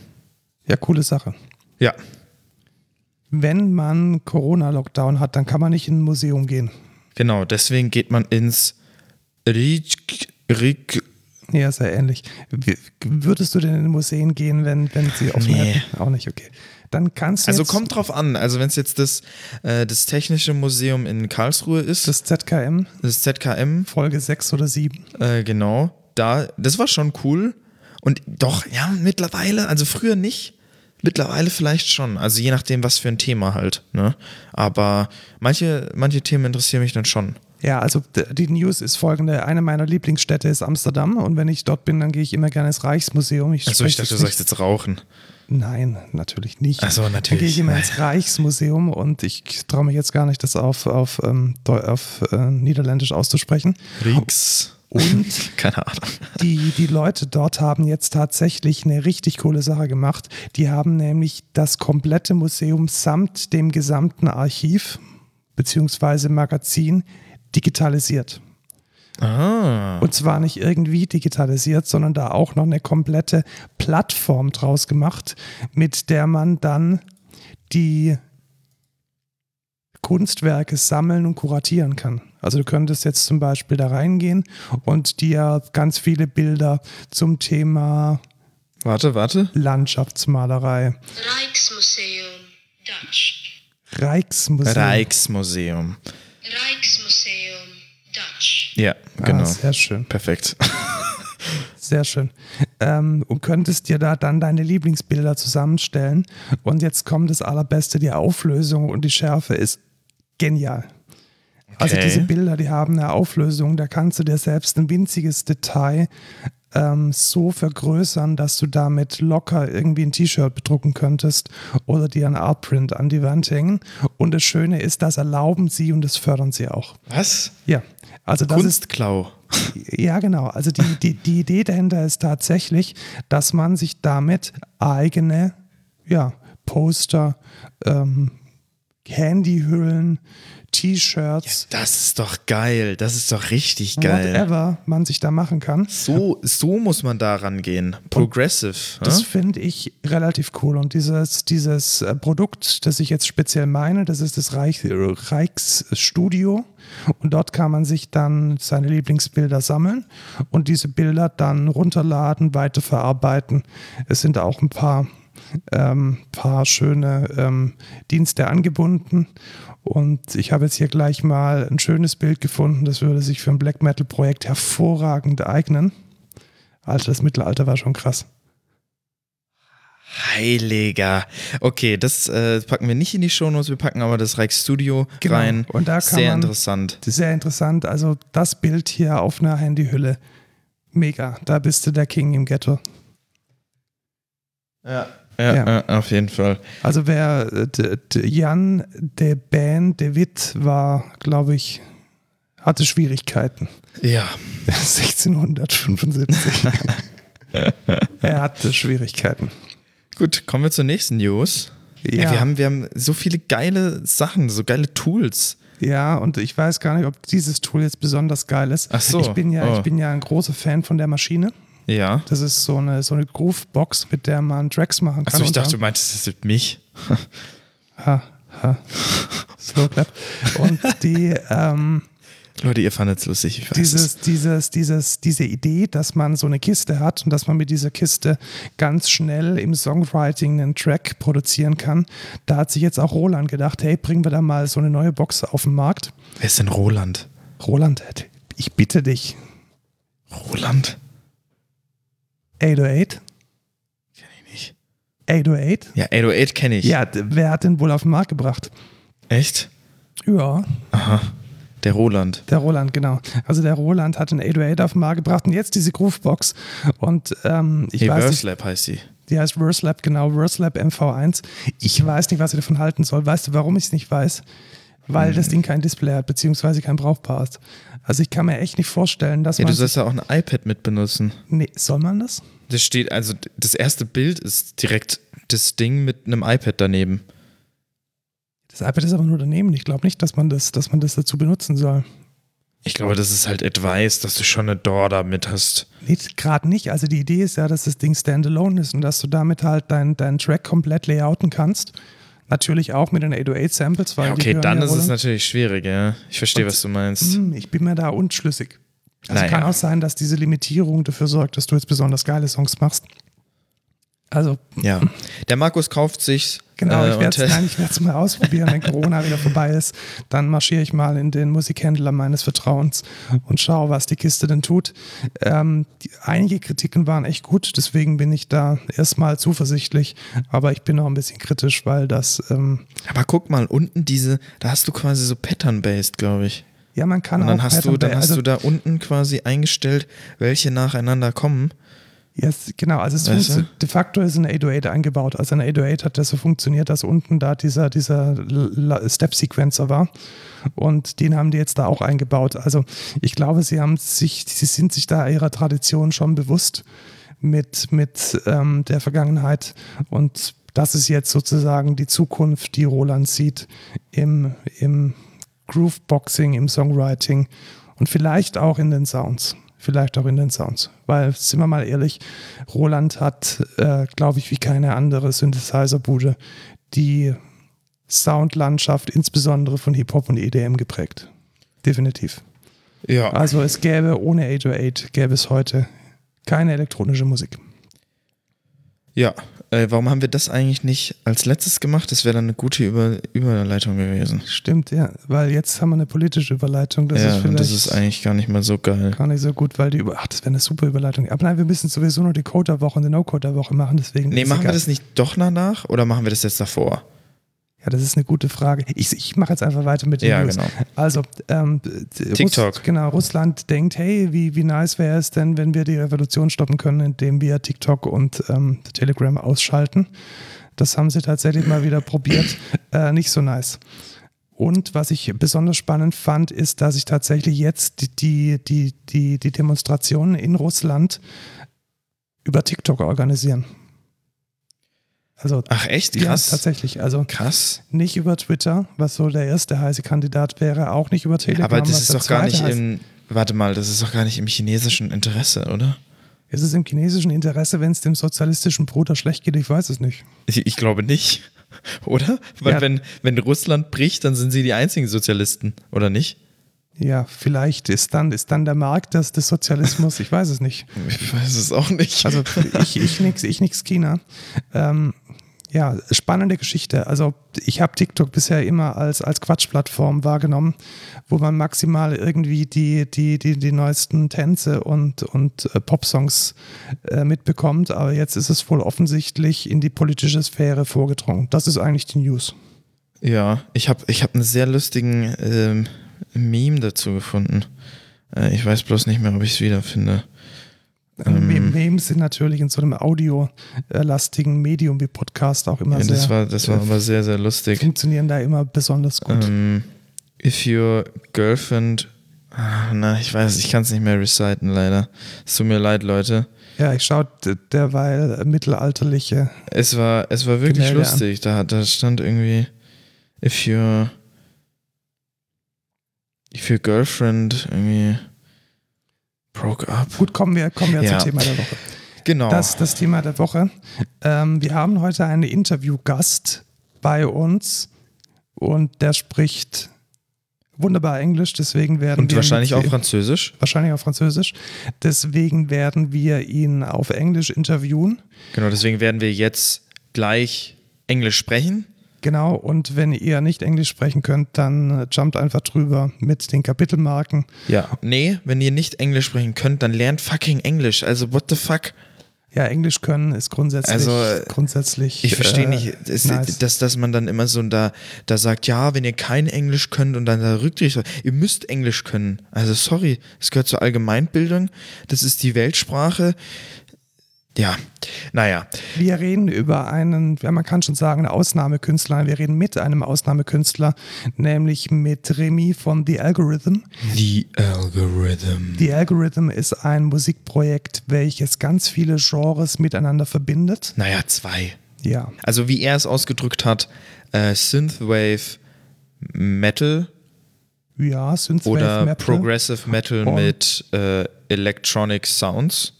[SPEAKER 2] Ja, coole Sache.
[SPEAKER 1] Ja.
[SPEAKER 2] Wenn man Corona-Lockdown hat, dann kann man nicht in ein Museum gehen.
[SPEAKER 1] Genau, deswegen geht man ins Rik, Rik,
[SPEAKER 2] Ja, sehr ähnlich. Würdest du denn in Museen gehen, wenn, wenn sie offen
[SPEAKER 1] Nee.
[SPEAKER 2] hätten? Auch nicht, okay. Dann kannst du
[SPEAKER 1] Also kommt drauf an. Also wenn es jetzt das, äh, das Technische Museum in Karlsruhe ist, das,
[SPEAKER 2] das ZKM,
[SPEAKER 1] ZKM,
[SPEAKER 2] Folge 6 oder 7.
[SPEAKER 1] äh, genau, da, das war schon cool. Und doch, ja, mittlerweile, also früher nicht, mittlerweile vielleicht schon. Also je nachdem, was für ein Thema halt. Ne? Aber manche, manche Themen interessieren mich dann schon.
[SPEAKER 2] Ja, also die News ist folgende. Eine meiner Lieblingsstädte ist Amsterdam und wenn ich dort bin, dann gehe ich immer gerne ins Reichsmuseum. Ich
[SPEAKER 1] Achso, ich dachte, du sagst jetzt rauchen.
[SPEAKER 2] Nein, natürlich nicht.
[SPEAKER 1] Ach so,
[SPEAKER 2] Dann gehe
[SPEAKER 1] natürlich.
[SPEAKER 2] ich immer ins Reichsmuseum und ich traue mich jetzt gar nicht, das auf, auf, ähm, Deu- auf äh, Niederländisch auszusprechen.
[SPEAKER 1] Rix.
[SPEAKER 2] Und
[SPEAKER 1] Keine Ahnung.
[SPEAKER 2] die, die Leute dort haben jetzt tatsächlich eine richtig coole Sache gemacht. Die haben nämlich das komplette Museum samt dem gesamten Archiv beziehungsweise Magazin digitalisiert.
[SPEAKER 1] Ah.
[SPEAKER 2] Und zwar nicht irgendwie digitalisiert, sondern da auch noch eine komplette Plattform draus gemacht, mit der man dann die Kunstwerke sammeln und kuratieren kann. Also du könntest jetzt zum Beispiel da reingehen und dir ganz viele Bilder zum Thema
[SPEAKER 1] Warte, warte.
[SPEAKER 2] Landschaftsmalerei,
[SPEAKER 3] Rijksmuseum Dutch.
[SPEAKER 2] Reichsmuseum.
[SPEAKER 1] Rijksmuseum.
[SPEAKER 3] Rijksmuseum Dutch.
[SPEAKER 1] Ja, genau.
[SPEAKER 2] Ah, sehr schön.
[SPEAKER 1] Perfekt.
[SPEAKER 2] Sehr schön. Ähm, und könntest dir da dann deine Lieblingsbilder zusammenstellen. Und jetzt kommt das Allerbeste, die Auflösung und die Schärfe ist genial. Also diese Bilder, die haben eine Auflösung, da kannst du dir selbst ein winziges Detail ähm, so vergrößern, dass du damit locker irgendwie ein T-Shirt bedrucken könntest oder dir ein Artprint an die Wand hängen. Und das Schöne ist, das erlauben sie und das fördern sie auch.
[SPEAKER 1] Was?
[SPEAKER 2] Ja, also das ist
[SPEAKER 1] Kunstklau.
[SPEAKER 2] ja, genau. Also die, die, die Idee dahinter ist tatsächlich, dass man sich damit eigene ja, Poster, ähm, Handyhüllen, T-Shirts,
[SPEAKER 1] Das ist doch geil. Das ist doch richtig geil.
[SPEAKER 2] whatever man sich da machen kann.
[SPEAKER 1] So, so muss man da rangehen. Progressive.
[SPEAKER 2] Das
[SPEAKER 1] ja?
[SPEAKER 2] finde ich relativ cool. Und dieses, dieses äh, Produkt, das ich jetzt speziell meine, das ist das Reich, Reichsstudio. Und dort kann man sich dann seine Lieblingsbilder sammeln und diese Bilder dann runterladen, weiterverarbeiten. Es sind auch ein paar, ähm, paar schöne ähm, Dienste angebunden. Und ich habe jetzt hier gleich mal ein schönes Bild gefunden, das würde sich für ein Black Metal Projekt hervorragend eignen. Alter, das Mittelalter war schon krass.
[SPEAKER 1] Heiliger. Okay, das äh, packen wir nicht in die Shownotes, wir packen aber das Rijksstudio
[SPEAKER 2] Genau.
[SPEAKER 1] rein.
[SPEAKER 2] Und da kann
[SPEAKER 1] Sehr
[SPEAKER 2] man-
[SPEAKER 1] interessant.
[SPEAKER 2] Das ist sehr interessant. Also das Bild hier auf einer Handyhülle. Mega. Da bist du der King im Ghetto.
[SPEAKER 1] Ja. Ja,
[SPEAKER 2] Ja.
[SPEAKER 1] auf jeden Fall.
[SPEAKER 2] Also wer äh, Jan de Ben de Witt war, glaube ich, hatte Schwierigkeiten.
[SPEAKER 1] Ja.
[SPEAKER 2] 1675. er hatte Schwierigkeiten.
[SPEAKER 1] Gut, kommen wir zur nächsten News. Ja.
[SPEAKER 2] Ja.
[SPEAKER 1] wir, haben, wir haben so viele geile Sachen, so geile Tools.
[SPEAKER 2] Ja, und ich weiß gar nicht, ob dieses Tool jetzt besonders geil ist.
[SPEAKER 1] Ach so.
[SPEAKER 2] Ich bin ja,
[SPEAKER 1] Oh.
[SPEAKER 2] ich bin ja ein großer Fan von der Maschine.
[SPEAKER 1] Ja.
[SPEAKER 2] Das ist so eine, so eine Groove-Box, mit der man Tracks machen kann.
[SPEAKER 1] Achso, ich dachte, du meintest das mit mich.
[SPEAKER 2] Ha, ha. Slow clap. Und die, ähm,
[SPEAKER 1] Leute, ihr fandet es lustig, ich weiß es.
[SPEAKER 2] dieses, dieses, dieses, diese Idee, dass man so eine Kiste hat und dass man mit dieser Kiste ganz schnell im Songwriting einen Track produzieren kann, da hat sich jetzt auch Roland gedacht, hey, bringen wir da mal so eine neue Box auf den Markt.
[SPEAKER 1] Wer ist denn Roland?
[SPEAKER 2] Roland, ich bitte dich,
[SPEAKER 1] Roland?
[SPEAKER 2] 808?
[SPEAKER 1] Kenn ich nicht.
[SPEAKER 2] 808?
[SPEAKER 1] Ja, 808 kenne ich.
[SPEAKER 2] Ja, wer hat den wohl auf den Markt gebracht?
[SPEAKER 1] Echt?
[SPEAKER 2] Ja,
[SPEAKER 1] Aha. Der Roland.
[SPEAKER 2] Der Roland, genau. Also der Roland hat einen 808 auf den Markt gebracht und jetzt diese Groovebox. Und ähm, ich
[SPEAKER 1] Nee,
[SPEAKER 2] weiß nicht,
[SPEAKER 1] Verslap heißt die.
[SPEAKER 2] die heißt Verslab, genau, Verslab MV1. Ich weiß nicht, was ich davon halten soll. Weißt du, warum ich es nicht weiß? Weil
[SPEAKER 1] Hm.
[SPEAKER 2] das Ding kein Display hat, beziehungsweise kein brauchbar ist. Also ich kann mir echt nicht vorstellen, dass
[SPEAKER 1] Ja,
[SPEAKER 2] man.
[SPEAKER 1] du sollst ja auch ein iPad mit benutzen.
[SPEAKER 2] nee, soll man das?
[SPEAKER 1] Das steht, also das erste Bild ist direkt das Ding mit einem iPad daneben.
[SPEAKER 2] Das iPad ist aber nur daneben. Ich glaube nicht, dass man das, dass man das dazu benutzen soll.
[SPEAKER 1] Ich glaube, das ist halt Advice, dass du schon eine DAW damit hast.
[SPEAKER 2] Nee, gerade nicht. Also die Idee ist ja, dass das Ding standalone ist und dass du damit halt deinen dein Track komplett layouten kannst. Natürlich auch mit den 808-Samples, weil
[SPEAKER 1] Ja, okay, dann
[SPEAKER 2] ja
[SPEAKER 1] ist es natürlich schwierig, ja. Ich verstehe, was du meinst.
[SPEAKER 2] Hm, Ich bin mir da unschlüssig. Also
[SPEAKER 1] Naja.
[SPEAKER 2] kann auch sein, dass diese Limitierung dafür sorgt, dass du jetzt besonders geile Songs machst. Also,
[SPEAKER 1] Ja. Der Markus kauft sich.
[SPEAKER 2] Genau,
[SPEAKER 1] äh,
[SPEAKER 2] ich werde es mal ausprobieren, wenn Corona wieder vorbei ist. Dann marschiere ich mal in den Musikhändler meines Vertrauens und schaue, was die Kiste denn tut. Ähm, die, einige Kritiken waren echt gut, deswegen bin ich da erstmal zuversichtlich, aber ich bin auch ein bisschen kritisch, weil das, ähm,
[SPEAKER 1] Aber guck mal, unten diese, da hast du quasi so Pattern-based, glaube ich.
[SPEAKER 2] Ja, man kann
[SPEAKER 1] Und dann
[SPEAKER 2] auch
[SPEAKER 1] hast du, dann hast
[SPEAKER 2] also,
[SPEAKER 1] du da unten quasi eingestellt, welche nacheinander kommen.
[SPEAKER 2] Yes, genau, also es
[SPEAKER 1] Weißt du?
[SPEAKER 2] de facto ist ein 808 eingebaut. Also ein 808 hat das so funktioniert, dass unten da dieser, dieser Step-Sequencer war. Und den haben die jetzt da auch eingebaut. Also ich glaube, sie haben sich, sie sind sich da ihrer Tradition schon bewusst mit, mit ähm, der Vergangenheit. Und das ist jetzt sozusagen die Zukunft, die Roland sieht im, im Grooveboxing, im Songwriting und vielleicht auch in den Sounds. Vielleicht auch in den Sounds. Weil, sind wir mal ehrlich, Roland hat, äh, glaube ich, wie keine andere Synthesizer-Bude die Soundlandschaft insbesondere von Hip-Hop und EDM geprägt. Definitiv.
[SPEAKER 1] Ja.
[SPEAKER 2] Also es gäbe ohne 808, gäbe es heute keine elektronische Musik.
[SPEAKER 1] Ja. Äh, warum haben wir das eigentlich nicht als letztes gemacht? Das wäre dann eine gute Über Überleitung gewesen.
[SPEAKER 2] Stimmt, ja, weil jetzt haben wir eine politische Überleitung. Das
[SPEAKER 1] ja,
[SPEAKER 2] ist
[SPEAKER 1] und das ist eigentlich gar nicht mal so geil.
[SPEAKER 2] gar nicht so gut, weil die über. Ach, das wäre eine super Überleitung. Aber nein, wir müssen sowieso nur die Coder-Woche und die No-Coder-Woche machen, deswegen.
[SPEAKER 1] Nee, machen wir das nicht doch danach oder machen wir das jetzt davor?
[SPEAKER 2] Ja, das ist eine gute Frage. Ich, ich mache jetzt einfach weiter mit den
[SPEAKER 1] Ja,
[SPEAKER 2] News.
[SPEAKER 1] genau.
[SPEAKER 2] Also, ähm,
[SPEAKER 1] TikTok.
[SPEAKER 2] Russ, genau, Russland denkt, hey, wie, wie nice wäre es denn, wenn wir die Revolution stoppen können, indem wir TikTok und ähm, Telegram ausschalten. Das haben sie tatsächlich mal wieder probiert. Äh, nicht so nice. Und was ich besonders spannend fand, ist, dass sich tatsächlich jetzt die, die, die, die Demonstrationen in Russland über TikTok organisieren. Also
[SPEAKER 1] Ach echt?
[SPEAKER 2] ja,
[SPEAKER 1] Krass.
[SPEAKER 2] tatsächlich. Also
[SPEAKER 1] Krass.
[SPEAKER 2] nicht über Twitter, was so der erste heiße Kandidat wäre, auch nicht über Telegram.
[SPEAKER 1] Aber das ist doch gar nicht
[SPEAKER 2] heißt.
[SPEAKER 1] im. Warte mal, das ist doch gar nicht im chinesischen Interesse, oder?
[SPEAKER 2] Ist es im chinesischen Interesse, wenn es dem sozialistischen Bruder schlecht geht? Ich weiß es nicht.
[SPEAKER 1] Ich, ich glaube nicht. Oder? Weil
[SPEAKER 2] Ja.
[SPEAKER 1] wenn, wenn Russland bricht, dann sind sie die einzigen Sozialisten, oder nicht?
[SPEAKER 2] Ja, vielleicht ist dann, ist dann der Markt das des Sozialismus, ich weiß es nicht.
[SPEAKER 1] Ich weiß es auch nicht.
[SPEAKER 2] Also ich, ich nix, ich nix China. Ähm, ja, spannende Geschichte. Also ich habe TikTok bisher immer als, als Quatschplattform wahrgenommen, wo man maximal irgendwie die, die, die, die neuesten Tänze und, und äh, Popsongs äh, mitbekommt. Aber jetzt ist es wohl offensichtlich in die politische Sphäre vorgedrungen. Das ist eigentlich die News.
[SPEAKER 1] ja, ich habe ich hab einen sehr lustigen ähm, Meme dazu gefunden. Äh, ich weiß bloß nicht mehr, ob ich es wiederfinde.
[SPEAKER 2] Ähm. Memes sind natürlich in so einem audiolastigen Medium wie Podcast auch immer
[SPEAKER 1] Ja,
[SPEAKER 2] sehr
[SPEAKER 1] das war, das war
[SPEAKER 2] äh,
[SPEAKER 1] aber sehr, sehr lustig.
[SPEAKER 2] funktionieren da immer besonders gut.
[SPEAKER 1] Ähm, if your girlfriend. Ah, na, ich weiß, ich kann es nicht mehr reciten, leider. Es tut mir leid, Leute.
[SPEAKER 2] Ja, ich schaue derweil mittelalterliche.
[SPEAKER 1] Es war, es war wirklich
[SPEAKER 2] Gemälde
[SPEAKER 1] lustig. Da, da stand irgendwie, if your, if your girlfriend irgendwie broke up.
[SPEAKER 2] Gut, kommen wir, kommen wir
[SPEAKER 1] Ja.
[SPEAKER 2] zum Thema der Woche.
[SPEAKER 1] Genau.
[SPEAKER 2] Das ist das Thema der Woche. Ähm, wir haben heute einen Interviewgast bei uns und der spricht wunderbar Englisch, deswegen werden
[SPEAKER 1] Und
[SPEAKER 2] wir
[SPEAKER 1] wahrscheinlich
[SPEAKER 2] mit-
[SPEAKER 1] auch Französisch.
[SPEAKER 2] wahrscheinlich auch Französisch. Deswegen werden wir ihn auf Englisch interviewen.
[SPEAKER 1] Genau, deswegen werden wir jetzt gleich Englisch sprechen.
[SPEAKER 2] Genau, und wenn ihr nicht Englisch sprechen könnt, dann äh, jumpt einfach drüber mit den Kapitelmarken.
[SPEAKER 1] Ja. Nee, wenn ihr nicht Englisch sprechen könnt, dann lernt fucking Englisch. Also, what the fuck?
[SPEAKER 2] Ja, Englisch können ist grundsätzlich.
[SPEAKER 1] Also, äh,
[SPEAKER 2] grundsätzlich
[SPEAKER 1] Ich verstehe
[SPEAKER 2] äh,
[SPEAKER 1] nicht, es,
[SPEAKER 2] nice.
[SPEAKER 1] dass, dass man dann immer so da, da sagt, ja, wenn ihr kein Englisch könnt und dann da rückdreht, ihr müsst Englisch können. Also sorry, es gehört zur Allgemeinbildung, das ist die Weltsprache. Ja, naja,
[SPEAKER 2] Wir reden über einen, ja, man kann schon sagen, einen Ausnahmekünstler. Wir reden mit einem Ausnahmekünstler, nämlich mit Remy von The Algorithm.
[SPEAKER 1] The Algorithm.
[SPEAKER 2] The Algorithm ist ein Musikprojekt, welches ganz viele Genres miteinander verbindet.
[SPEAKER 1] Naja, zwei.
[SPEAKER 2] Ja,
[SPEAKER 1] Also wie er es ausgedrückt hat, äh, Synthwave Metal
[SPEAKER 2] ja, Synthwave
[SPEAKER 1] oder
[SPEAKER 2] Metal.
[SPEAKER 1] Progressive Metal
[SPEAKER 2] Und-
[SPEAKER 1] mit äh, Electronic Sounds.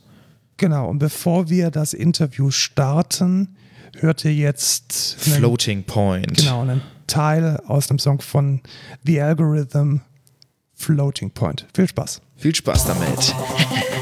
[SPEAKER 2] Genau, und bevor wir das Interview starten, hört ihr jetzt einen,
[SPEAKER 1] Floating Point.
[SPEAKER 2] genau, einen Teil aus dem Song von The Algorithm Floating Point. Viel Spaß.
[SPEAKER 1] Viel Spaß damit.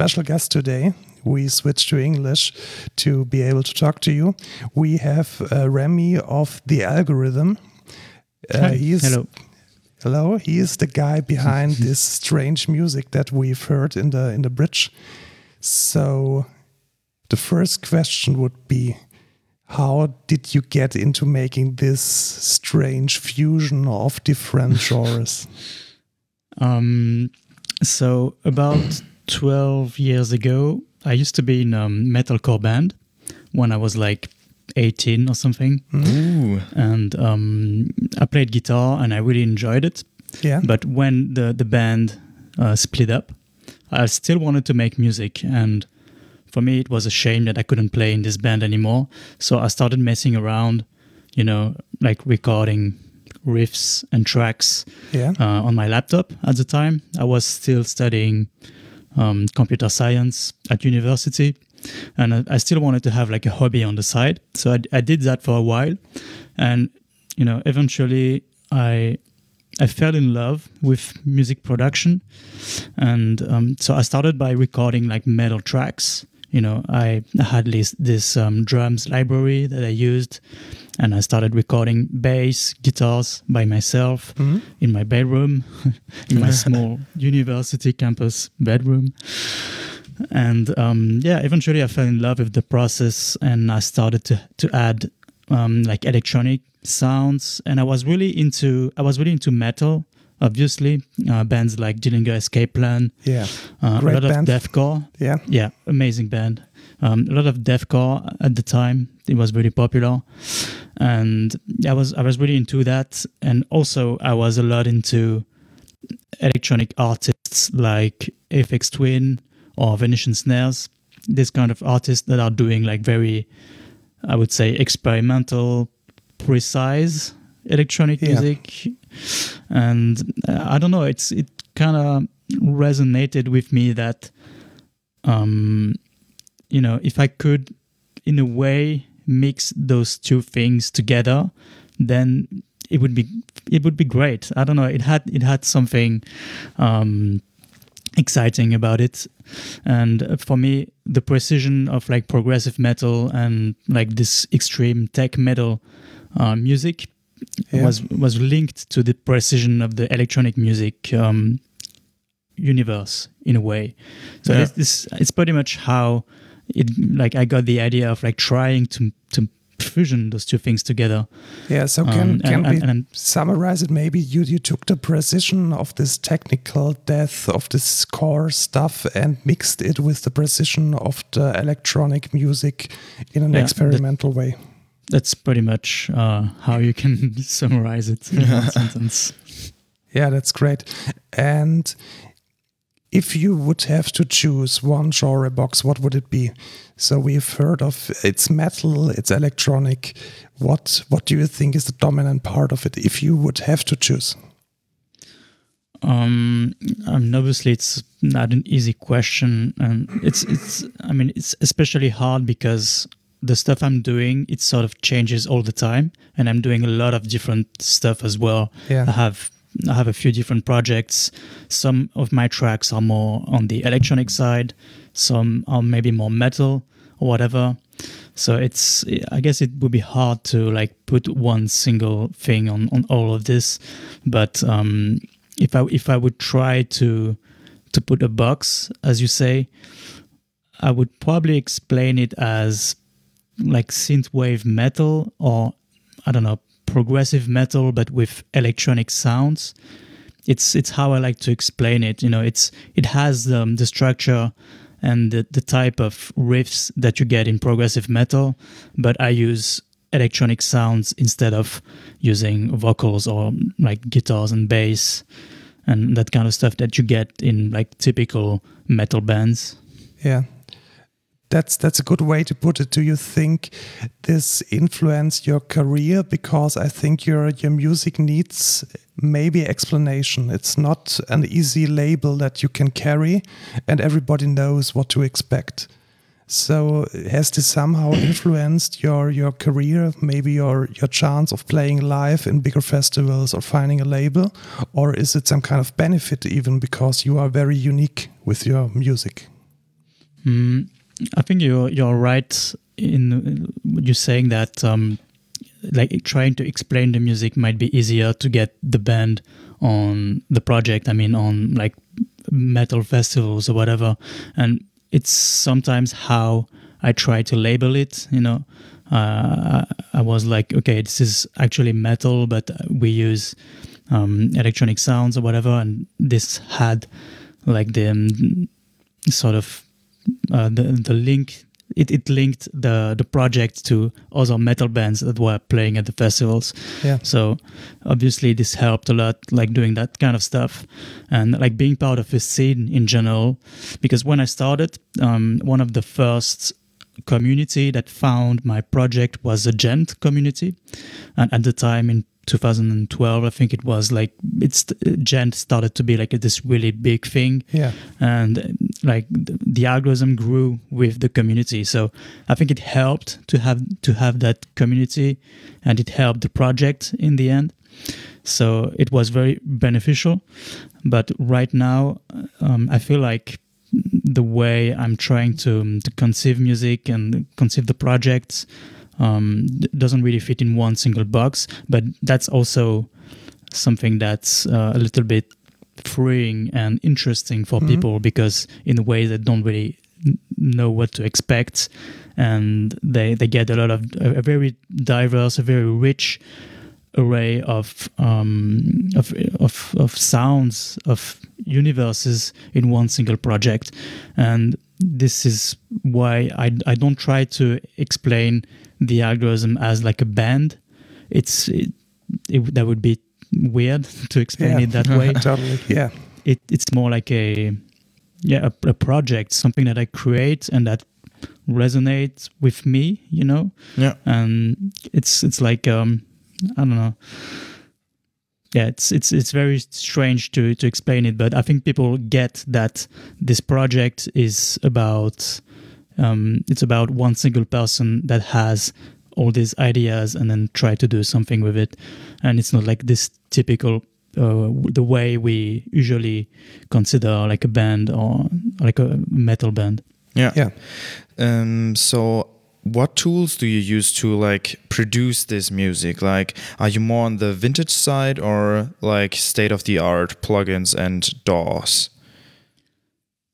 [SPEAKER 2] special guest today. We switched to English to be able to talk to you. We have uh, Remy of The Algorithm. Uh, is-
[SPEAKER 4] Hello.
[SPEAKER 2] Hello, he is the guy behind this strange music that we've heard in the in the bridge. So, the first question would be, how did you get into making this strange fusion of different genres?
[SPEAKER 4] Um, so about 12 years ago, I used to be in a metalcore band when I was like 18 or something.
[SPEAKER 1] Ooh.
[SPEAKER 4] And um, I played guitar and I really enjoyed it.
[SPEAKER 2] Yeah.
[SPEAKER 4] But when the, the band uh, split up, I still wanted to make music. And for me, it was a shame that I couldn't play in this band anymore. So I started messing around, you know, like recording riffs and tracks
[SPEAKER 2] Yeah.
[SPEAKER 4] uh, on my laptop at the time. I was still studying um, computer science at university, and I, still wanted to have like a hobby on the side. So I, I did that for a while, and you know, eventually I I fell in love with music production, and um, so I started by recording like metal tracks. You know, I had this this um, drums library that I used, and I started recording bass, guitars by myself
[SPEAKER 2] Mhm.
[SPEAKER 4] in my bedroom, in my small university campus bedroom. And um, yeah, eventually I fell in love with the process, and I started to to add um, like electronic sounds. And I was really into I was really into metal. Obviously, uh, bands like Dillinger Escape Plan,
[SPEAKER 2] Yeah.
[SPEAKER 4] uh, a lot
[SPEAKER 2] band.
[SPEAKER 4] of deathcore.
[SPEAKER 2] Yeah.
[SPEAKER 4] Yeah, amazing band. Um, a lot of deathcore at the time. It was really popular, and I was I was really into that. And also, I was a lot into electronic artists like Aphex Twin or Venetian Snares. This kind of artists that are doing like very, I would say, experimental, precise electronic
[SPEAKER 2] Yeah.
[SPEAKER 4] music. And uh, I don't know, it's it kind of resonated with me that um, you know, if I could, in a way, mix those two things together, then it would be it would be great. I don't know. It had it had something um, exciting about it, and for me, the precision of like progressive metal and like this extreme tech metal uh, music
[SPEAKER 2] Yeah.
[SPEAKER 4] was was linked to the precision of the electronic music um, universe in a way. So
[SPEAKER 1] Yeah.
[SPEAKER 4] it's, this it's pretty much how it like I got the idea of like trying to to fusion those two things together.
[SPEAKER 2] Yeah. So can
[SPEAKER 4] Um,
[SPEAKER 2] can
[SPEAKER 4] and-
[SPEAKER 2] we
[SPEAKER 4] and- and-
[SPEAKER 2] summarize it? Maybe you you took the precision of this technical death of this core stuff and mixed it with the precision of the electronic music in an
[SPEAKER 4] Yeah,
[SPEAKER 2] experimental way.
[SPEAKER 4] That's pretty much uh, how you can summarize it in one sentence.
[SPEAKER 2] Yeah, that's great. And if you would have to choose one genre box, what would it be? So we've heard of it's metal, it's electronic. What what do you think is the dominant part of it if you would have to choose?
[SPEAKER 4] Um, I mean, obviously, it's not an easy question, and it's it's. I mean, it's especially hard because the stuff I'm doing it sort of changes all the time, and I'm doing a lot of different stuff as well.
[SPEAKER 2] Yeah.
[SPEAKER 4] I have I have a few different projects. Some of my tracks are more on the electronic side. Some are maybe more metal or whatever. So it's I guess it would be hard to like put one single thing on on all of this, but um, if I if I would try to to put a box, as you say, I would probably explain it as like synthwave metal or I don't know progressive metal, but with electronic sounds. It's it's how I like to explain it. You know, it's it has um, the structure and the, the type of riffs that you get in progressive metal, but I use electronic sounds instead of using vocals or like guitars and bass and that kind of stuff that you get in like typical metal bands.
[SPEAKER 2] Yeah. That's that's a good way to put it. Do you think this influenced your career? Because I think your your music needs maybe explanation. It's not an easy label that you can carry, and everybody knows what to expect. So has this somehow influenced your your career, maybe your your chance of playing live in bigger festivals or finding a label, or is it some kind of benefit even because you are very unique with your music?
[SPEAKER 4] Mm, I think you're you're right in you saying that um, like trying to explain the music might be easier to get the band on the project. I mean, on like metal festivals or whatever, and it's sometimes how I try to label it. You know, uh, I was like, okay, this is actually metal, but we use um, electronic sounds or whatever, and this had like the um, sort of uh, the the link it, it linked the the project to other metal bands that were playing at the festivals.
[SPEAKER 2] Yeah.
[SPEAKER 4] So obviously this helped a lot, like doing that kind of stuff, and like being part of a scene in general. Because when I started, um, one of the first community that found my project was a gent community and at the time in 2012 i think it was like it's gent started to be like this really big thing.
[SPEAKER 2] Yeah.
[SPEAKER 4] and like the, the algorithm grew with the community. So i think it helped to have to have that community and it helped the project in the end. So it was very beneficial. But right now um, i feel like the way i'm trying to, to conceive music and conceive the projects um, doesn't really fit in one single box but that's also something that's uh, a little bit freeing and interesting for
[SPEAKER 2] Mhm.
[SPEAKER 4] people because in a way they don't really know what to expect and they they get a lot of a, a very diverse a very rich array of um of, of of sounds of universes in one single project and this is why I, I don't try to explain the algorithm as like a band it's it, it, that would be weird to explain
[SPEAKER 2] Yeah.
[SPEAKER 4] it that way
[SPEAKER 2] totally. Yeah.
[SPEAKER 4] it, it's more like a yeah a, a project something that i create and that resonates with me you know
[SPEAKER 1] Yeah.
[SPEAKER 4] and it's it's like um i don't know yeah it's it's it's very strange to to explain it but i think people get that this project is about um it's about one single person that has all these ideas and then try to do something with it and it's not like this typical uh, the way we usually consider like a band or like a metal band
[SPEAKER 1] Yeah.
[SPEAKER 2] Yeah.
[SPEAKER 1] Um, so what tools do you use to like produce this music? Like, are you more on the vintage side or like state of the art plugins and DAWs?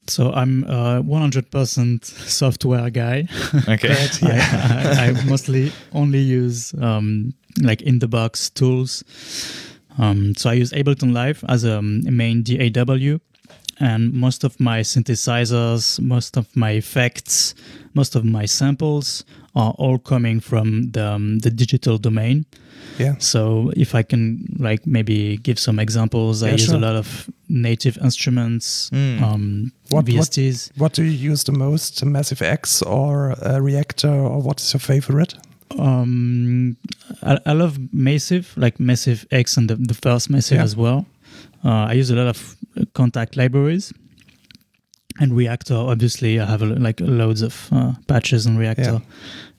[SPEAKER 4] So i'm a 100% software guy
[SPEAKER 1] Okay.
[SPEAKER 4] I,
[SPEAKER 2] Yeah.
[SPEAKER 4] I, I mostly only use um, like in the box tools. Um, so I use Ableton Live as a, a main DAW, and most of my synthesizers, most of my effects, most of my samples are all coming from the, um, the digital domain.
[SPEAKER 2] Yeah.
[SPEAKER 4] So if I can like maybe give some examples, I
[SPEAKER 2] Yeah,
[SPEAKER 4] use
[SPEAKER 2] sure.
[SPEAKER 4] a lot of native instruments,
[SPEAKER 1] Mm.
[SPEAKER 4] um,
[SPEAKER 2] What- what-
[SPEAKER 4] VSTs.
[SPEAKER 2] What do you use the most? Massive X or a Reactor, or what is your favorite?
[SPEAKER 4] Um, I, I love Massive, like Massive X and the, the first Massive
[SPEAKER 2] Yeah.
[SPEAKER 4] as well. Uh, I use a lot of uh, contact libraries. And Reactor, obviously, I have a, like loads of uh, patches on Reactor.
[SPEAKER 2] Yeah.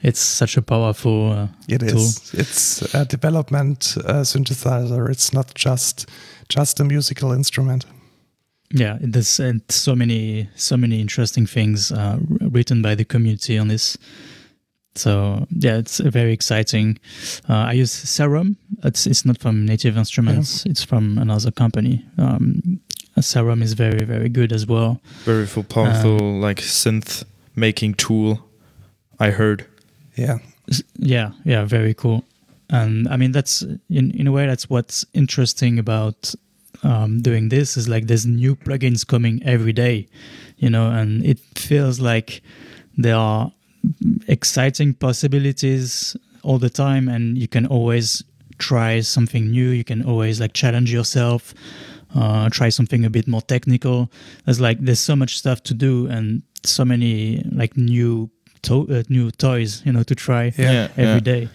[SPEAKER 4] It's such a powerful uh,
[SPEAKER 2] It
[SPEAKER 4] tool.
[SPEAKER 2] is. It's a development uh, synthesizer. It's not just just a musical instrument.
[SPEAKER 4] Yeah, there's and so many so many interesting things uh, written by the community on this. So yeah, it's uh, very exciting. Uh, I use Serum. It's it's not from Native Instruments. It's from another company. Um, Serum is very very good as well.
[SPEAKER 1] Very full, powerful, like synth making tool. I heard.
[SPEAKER 2] Yeah.
[SPEAKER 4] Yeah, yeah, very cool. And I mean, that's in in a way that's what's interesting about um, doing this is like there's new plugins coming every day, you know, and it feels like there are exciting possibilities all the time, and you can always try something new. You can always like challenge yourself, uh, try something a bit more technical. There's like there's so much stuff to do, and so many like new to- uh, new toys, you know, to try
[SPEAKER 2] Yeah.
[SPEAKER 4] every day,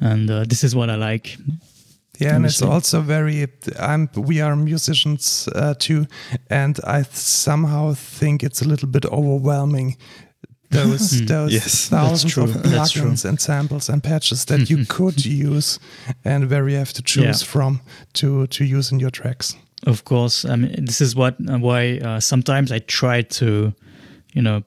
[SPEAKER 4] and uh, this is what I like.
[SPEAKER 2] Yeah, and it's
[SPEAKER 4] Obviously.
[SPEAKER 2] also very. I'm. We are musicians uh, too, and I somehow think it's a little bit overwhelming those those
[SPEAKER 1] Yes,
[SPEAKER 4] that's
[SPEAKER 2] thousands
[SPEAKER 4] true,
[SPEAKER 2] of plugins and samples and patches that you could use and where you have to choose
[SPEAKER 4] Yeah.
[SPEAKER 2] from to to use in your tracks.
[SPEAKER 4] Of course, I mean this is what uh, why uh, sometimes I try to, you know,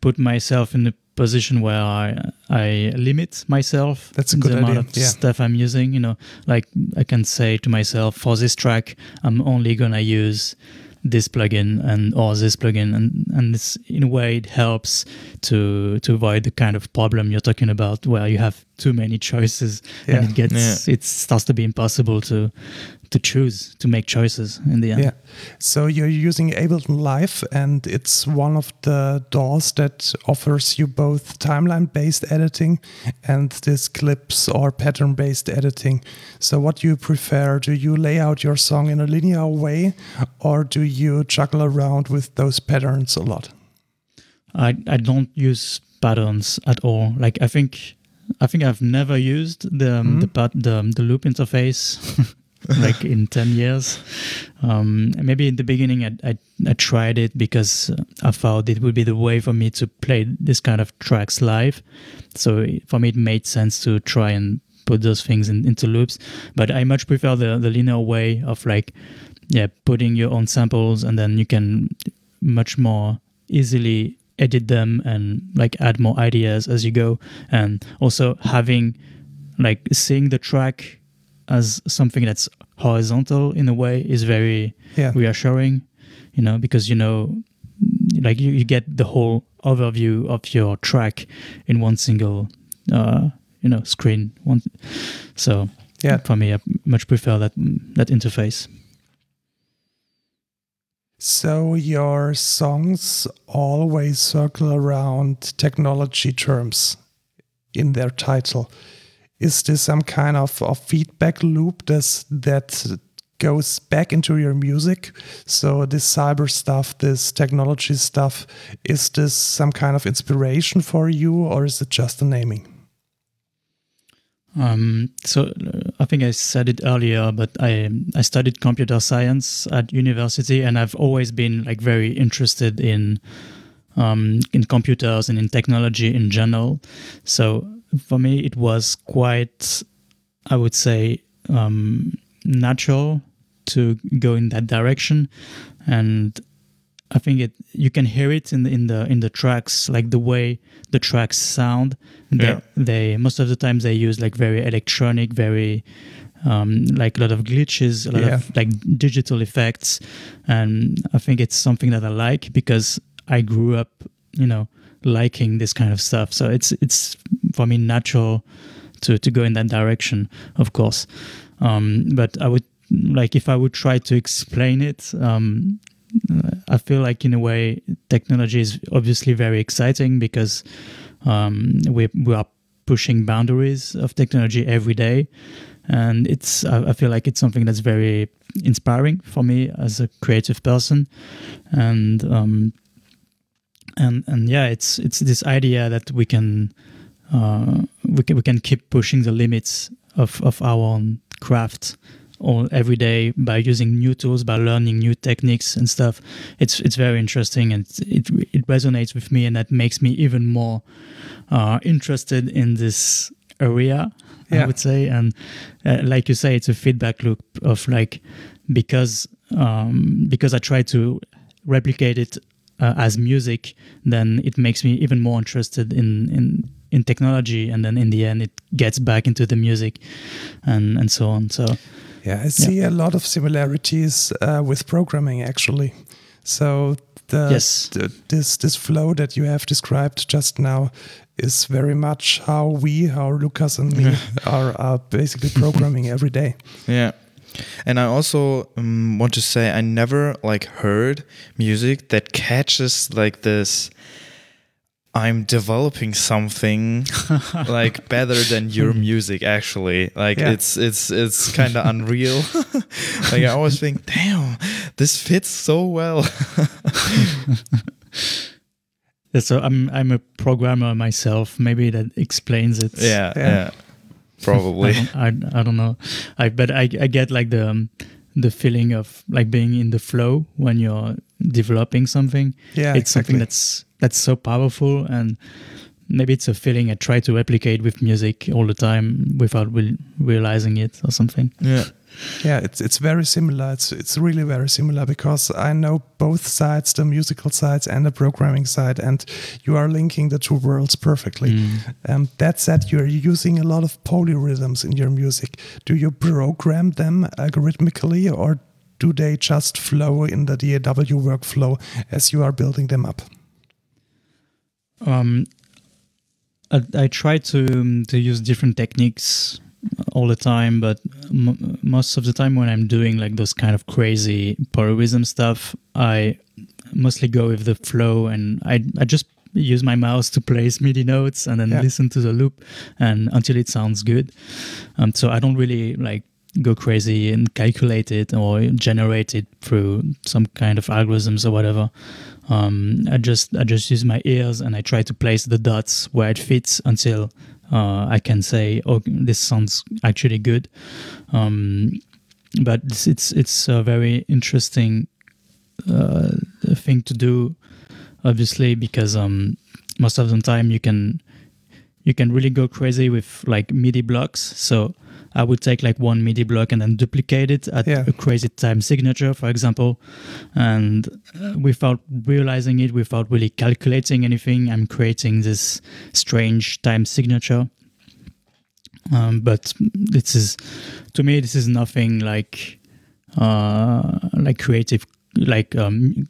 [SPEAKER 4] put myself in a position where I I limit myself.
[SPEAKER 2] That's a
[SPEAKER 4] in
[SPEAKER 2] good
[SPEAKER 4] the amount
[SPEAKER 2] idea,
[SPEAKER 4] of
[SPEAKER 2] yeah.
[SPEAKER 4] stuff I'm using. You know, like I can say to myself, for this track, I'm only gonna use this plugin and or this plugin, and and this in a way it helps to to avoid the kind of problem you're talking about, where you have too many choices
[SPEAKER 2] Yeah.
[SPEAKER 4] and it gets it starts to be impossible to to choose to make choices in the end.
[SPEAKER 2] Yeah. So you're using Ableton Live, and it's one of the DAWs that offers you both timeline based editing and this clips or pattern based editing. So, what do you prefer? Do you lay out your song in a linear way, or do you juggle around with those patterns a lot?
[SPEAKER 4] I I don't use patterns at all. Like I think I think I've never used the um, the the the loop interface like in 10 years. Um, maybe in the beginning I, I I tried it because I thought it would be the way for me to play this kind of tracks live. So for me it made sense to try and put those things in, into loops. But I much prefer the the linear way of like yeah putting your own samples and then you can much more easily edit them and like add more ideas as you go and also having like seeing the track as something that's horizontal in a way is very
[SPEAKER 2] Yeah.
[SPEAKER 4] reassuring you know because you know like you, you get the whole overview of your track in one single uh you know screen one so
[SPEAKER 2] Yeah.
[SPEAKER 4] for me i much prefer that that interface
[SPEAKER 2] So your songs always circle around technology terms in their title. Is this some kind of, of feedback loop this, that goes back into your music? So this cyber stuff, this technology stuff, is this some kind of inspiration for you or is it just a naming?
[SPEAKER 4] Um, so I think I said it earlier, but I I studied computer science at university, and I've always been like very interested in um, in computers and in technology in general. So for me, it was quite, I would say, um, natural to go in that direction, and I think it you can hear it in the in the in the tracks, like the way the tracks sound. They,
[SPEAKER 1] Yeah.
[SPEAKER 4] they most of the times they use like very electronic, very um, like a lot of glitches, a lot
[SPEAKER 2] Yeah.
[SPEAKER 4] of like digital effects, and I think it's something that I like because I grew up, you know, liking this kind of stuff. So it's it's for me natural to to go in that direction, of course. Um, but I would like if I would try to explain it. Um, I feel like in a way technology is obviously very exciting because um, we we are pushing boundaries of technology every day, and it's I, feel like it's something that's very inspiring for me as a creative person, and um, and and yeah, it's it's this idea that we can uh, we can we can keep pushing the limits of of our own craft all every day by using new tools by learning new techniques and stuff. It's it's very interesting and it it resonates with me and that makes me even more uh, interested in this area i would say. And uh, like you say it's a feedback loop of like because um, because i try to replicate it uh, as music then it makes me even more interested in in in technology and then in the end it gets back into the music and and so on so
[SPEAKER 2] Yeah, I see a lot of similarities uh, with programming actually. So the,
[SPEAKER 4] Yes.
[SPEAKER 2] the this this flow that you have described just now is very much how we, how Lucas and me are, are basically programming every day.
[SPEAKER 1] Yeah. And I also um, want to say I never like heard music that catches like this I'm developing something like better than your music actually. Like
[SPEAKER 2] Yeah.
[SPEAKER 1] it's it's it's kind of unreal. like I always think, "Damn, this fits so well."
[SPEAKER 4] So I'm I'm a programmer myself. Maybe that explains it.
[SPEAKER 1] yeah,
[SPEAKER 2] Yeah.
[SPEAKER 1] yeah. Probably.
[SPEAKER 4] I don't, I, I don't know. I but I I get like the um, the feeling of like being in the flow when you're developing something.
[SPEAKER 2] Yeah,
[SPEAKER 4] it's something that's that's so powerful and maybe it's a feeling I try to replicate with music all the time without re- realizing it or something.
[SPEAKER 1] Ja.
[SPEAKER 2] Yeah, it's it's very similar. It's it's really very similar because I know both sides, the musical sides and the programming side, and you are linking the two worlds perfectly. Um, that said, you're using a lot of polyrhythms in your music. Do you program them algorithmically, or do they just flow in the DAW workflow as you are building them up?
[SPEAKER 4] Um, I, I try to um, to use different techniques all the time, but m- most of the time when I'm doing like those kind of crazy polyrhythm stuff, I mostly go with the flow, and I I just use my mouse to place MIDI notes and then
[SPEAKER 2] Yeah.
[SPEAKER 4] listen to the loop and until it sounds good. Um, so I don't really like go crazy and calculate it or generate it through some kind of algorithms or whatever. Um, I just I just use my ears and I try to place the dots where it fits until uh, I can say, "Oh, this sounds actually good." Um, but it's it's, it's a very interesting uh, thing to do, obviously, because um, most of the time you can you can really go crazy with like MIDI blocks. So I would take like one MIDI block and then duplicate it at
[SPEAKER 2] Yeah.
[SPEAKER 4] a crazy time signature, for example, and uh, without realizing it, without really calculating anything, I'm creating this strange time signature. Um, but this is, to me, this is nothing like, uh, like creative, like um,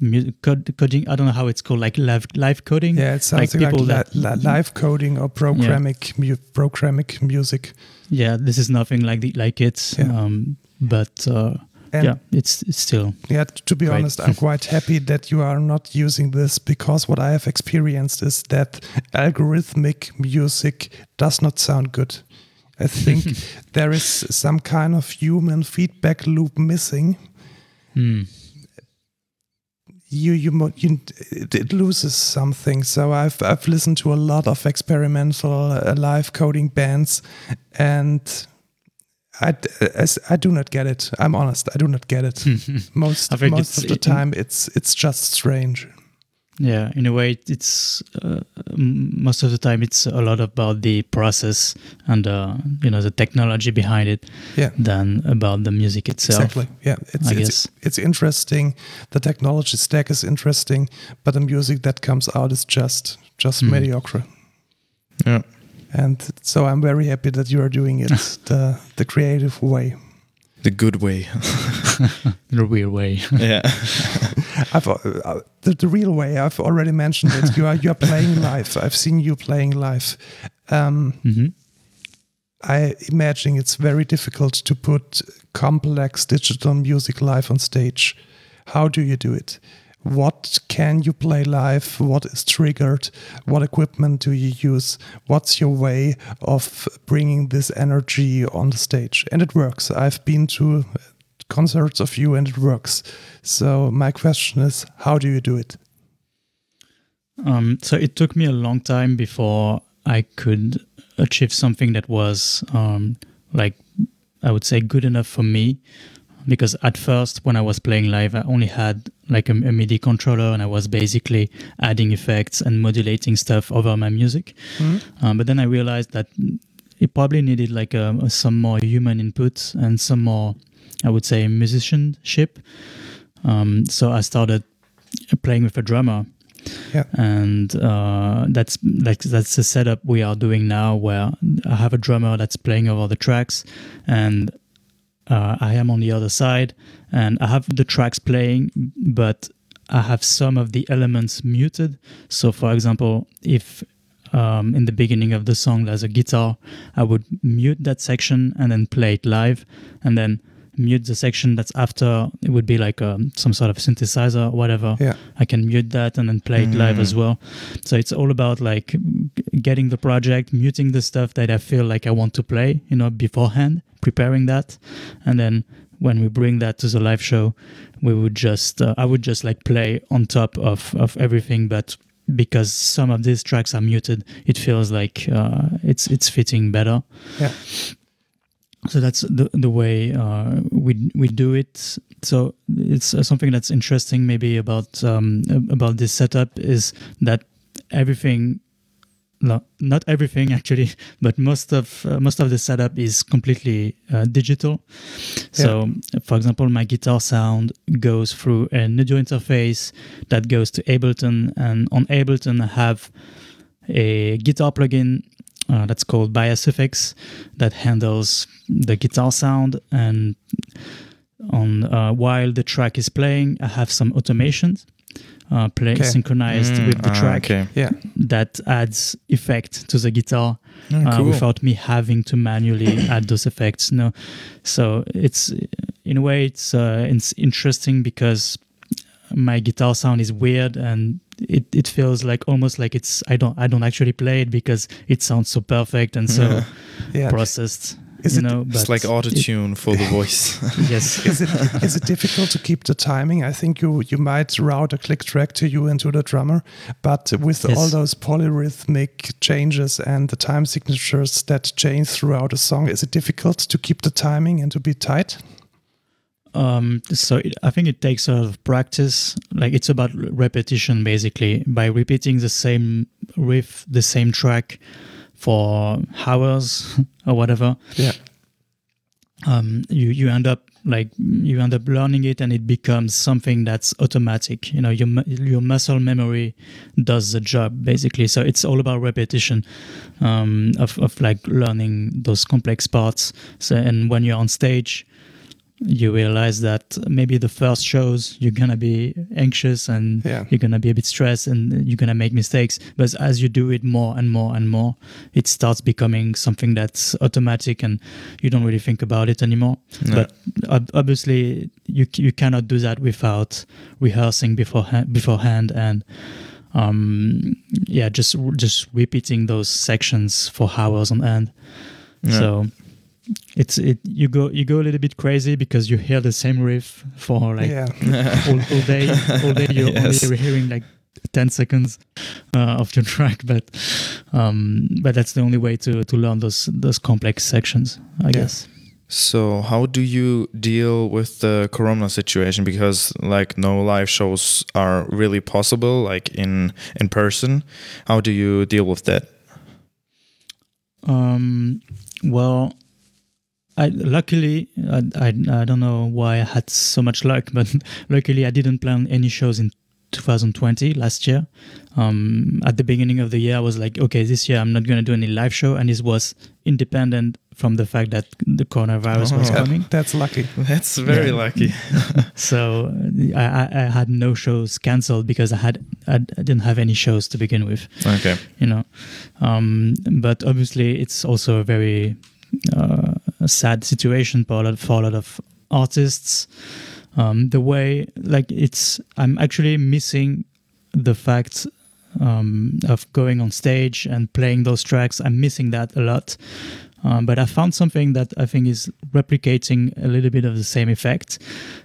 [SPEAKER 4] mu- code, coding. I don't know how it's called, like live live coding.
[SPEAKER 2] Yeah, it sounds like,
[SPEAKER 4] people
[SPEAKER 2] li-
[SPEAKER 4] that-
[SPEAKER 2] li- live coding or programming mu- programming music.
[SPEAKER 4] Yeah this is nothing like the, like it
[SPEAKER 2] Yeah.
[SPEAKER 4] um but uh yeah it's, it's still
[SPEAKER 2] Yeah, to be
[SPEAKER 4] Great.
[SPEAKER 2] honest, I'm quite happy that you are not using this because what I have experienced is that algorithmic music does not sound good. I think there is some kind of human feedback loop missing.
[SPEAKER 4] hmm,
[SPEAKER 2] You, you, you it, loses something. So I've I've listened to a lot of experimental uh, live coding bands, and I, as- I do not get it. I'm honest, I do not get it. most most of the time it's it's just strange
[SPEAKER 4] yeah in a way it's uh, most of the time it's a lot about the process and uh you know the technology behind it
[SPEAKER 2] yeah
[SPEAKER 4] than about the music itself
[SPEAKER 2] exactly yeah it's
[SPEAKER 4] I
[SPEAKER 2] it's,
[SPEAKER 4] guess.
[SPEAKER 2] it's interesting the technology stack is interesting but the music that comes out is just just
[SPEAKER 4] Hmm.
[SPEAKER 2] mediocre
[SPEAKER 1] Ja.
[SPEAKER 2] and so i'm very happy that you are doing it the the creative way
[SPEAKER 1] The good way.
[SPEAKER 4] the weird way
[SPEAKER 1] ja.
[SPEAKER 2] I've uh, uh, the, the real way i've already mentioned it you are you are playing live i've seen you playing live um
[SPEAKER 4] hmm
[SPEAKER 2] I imagine it's very difficult to put complex digital music live on stage. How do you do it? What can you play live? What is triggered? What equipment do you use? What's your way of bringing this energy on the stage? And it works. I've been to concerts of you and it works. So, my question is how do you do it?
[SPEAKER 4] Um, so it took me a long time before I could achieve something that was um, like I would say good enough for me. Because at first, when I was playing live, I only had like a, a MIDI controller, and I was basically adding effects and modulating stuff over my music. Um, but then I realized that it probably needed like a, some more human input and some more, I would say, musicianship. Um, so I started playing with a drummer
[SPEAKER 2] Yeah.
[SPEAKER 4] and uh, that's like that's the setup we are doing now where i have a drummer that's playing over the tracks and uh, i am on the other side and i have the tracks playing but i have some of the elements muted so for example if um, in the beginning of the song there's a guitar i would mute that section and then play it live and then mute the section that's after it would be like um, some sort of synthesizer or whatever
[SPEAKER 2] Yeah.
[SPEAKER 4] I can mute that and then play it live as well. So it's all about like getting the project, muting the stuff that I feel like I want to play, you know, beforehand, preparing that, and then when we bring that to the live show, we would just uh, I would just like play on top of of everything, but because some of these tracks are muted, it feels like uh, it's it's fitting better.
[SPEAKER 2] Yeah.
[SPEAKER 4] So that's the the way uh, we we do it. So it's uh, something that's interesting, maybe about um, about this setup is that everything. No, not everything actually, but most of uh, most of the setup is completely uh, digital. So, for example, my guitar sound goes through an audio interface that goes to Ableton, and on Ableton I have a guitar plugin uh, that's called Bias Effects that handles the guitar sound. And on uh, while the track is playing, I have some automations uh, play
[SPEAKER 2] Okay.
[SPEAKER 4] synchronized
[SPEAKER 1] Mm,
[SPEAKER 4] with the
[SPEAKER 1] ah,
[SPEAKER 4] track
[SPEAKER 1] okay.
[SPEAKER 2] Yeah.
[SPEAKER 4] that adds effect to the guitar
[SPEAKER 1] Mm,
[SPEAKER 4] uh,
[SPEAKER 1] cool.
[SPEAKER 4] without me having to manually add those effects. No, so it's in a way it's uh, it's interesting because my guitar sound is weird and it, it feels like almost like it's I don't I don't actually play it because it sounds so perfect and so
[SPEAKER 2] Yeah.
[SPEAKER 4] processed.
[SPEAKER 2] Is
[SPEAKER 4] you
[SPEAKER 2] it-
[SPEAKER 4] know,
[SPEAKER 1] It's like auto tune for the voice.
[SPEAKER 4] yes.
[SPEAKER 2] is it is it difficult to keep the timing? I think you you might route a click track to you and to the drummer, but with
[SPEAKER 4] Yes.
[SPEAKER 2] all those polyrhythmic changes and the time signatures that change throughout a song, is it difficult to keep the timing and to be tight?
[SPEAKER 4] Um, so it, I think it takes a lot of practice. Like it's about repetition, basically. By repeating the same riff, the same track for hours or whatever,
[SPEAKER 2] Yeah.
[SPEAKER 4] um, you you end up like you end up learning it, and it becomes something that's automatic. You know, your your muscle memory does the job basically. So it's all about repetition um, of of like learning those complex parts. So and when you're on stage you realize that maybe the first shows you're gonna be anxious and
[SPEAKER 2] Yeah.
[SPEAKER 4] you're gonna be a bit stressed and you're gonna make mistakes but as you do it more and more and more it starts becoming something that's automatic and you don't really think about it anymore
[SPEAKER 1] No.
[SPEAKER 4] but ob- obviously you you cannot do that without rehearsing beforehand beforehand and um yeah just just repeating those sections for hours on end
[SPEAKER 1] Yeah.
[SPEAKER 4] so it's it you go you go a little bit crazy because you hear the same riff for like
[SPEAKER 2] yeah.
[SPEAKER 4] all, all day all day you're
[SPEAKER 1] Yes.
[SPEAKER 4] only hearing like 10 seconds uh, of your track but um but that's the only way to to learn those those complex sections i
[SPEAKER 2] Yeah.
[SPEAKER 4] guess
[SPEAKER 1] So, how do you deal with the Corona situation? Because like no live shows are really possible, like in in person. How do you deal with that?
[SPEAKER 4] Um, well, I luckily I, I I don't know why I had so much luck, but luckily I didn't plan any shows in 2020 last year. Um, at the beginning of the year, I was like, okay, this year I'm not going to do any live show, and it was independent from the fact that the coronavirus was
[SPEAKER 1] Oh.
[SPEAKER 4] coming.
[SPEAKER 2] That's lucky.
[SPEAKER 1] That's very
[SPEAKER 4] Yeah.
[SPEAKER 1] lucky.
[SPEAKER 4] So I, I, I had no shows cancelled because I had I, I didn't have any shows to begin with.
[SPEAKER 1] okay.
[SPEAKER 4] you know um, but obviously it's also a very uh, sad situation for a lot, for a lot of artists um, the way like it's i'm actually missing the fact um, of going on stage and playing those tracks i'm missing that a lot um, but I found something that I think is replicating a little bit of the same effect.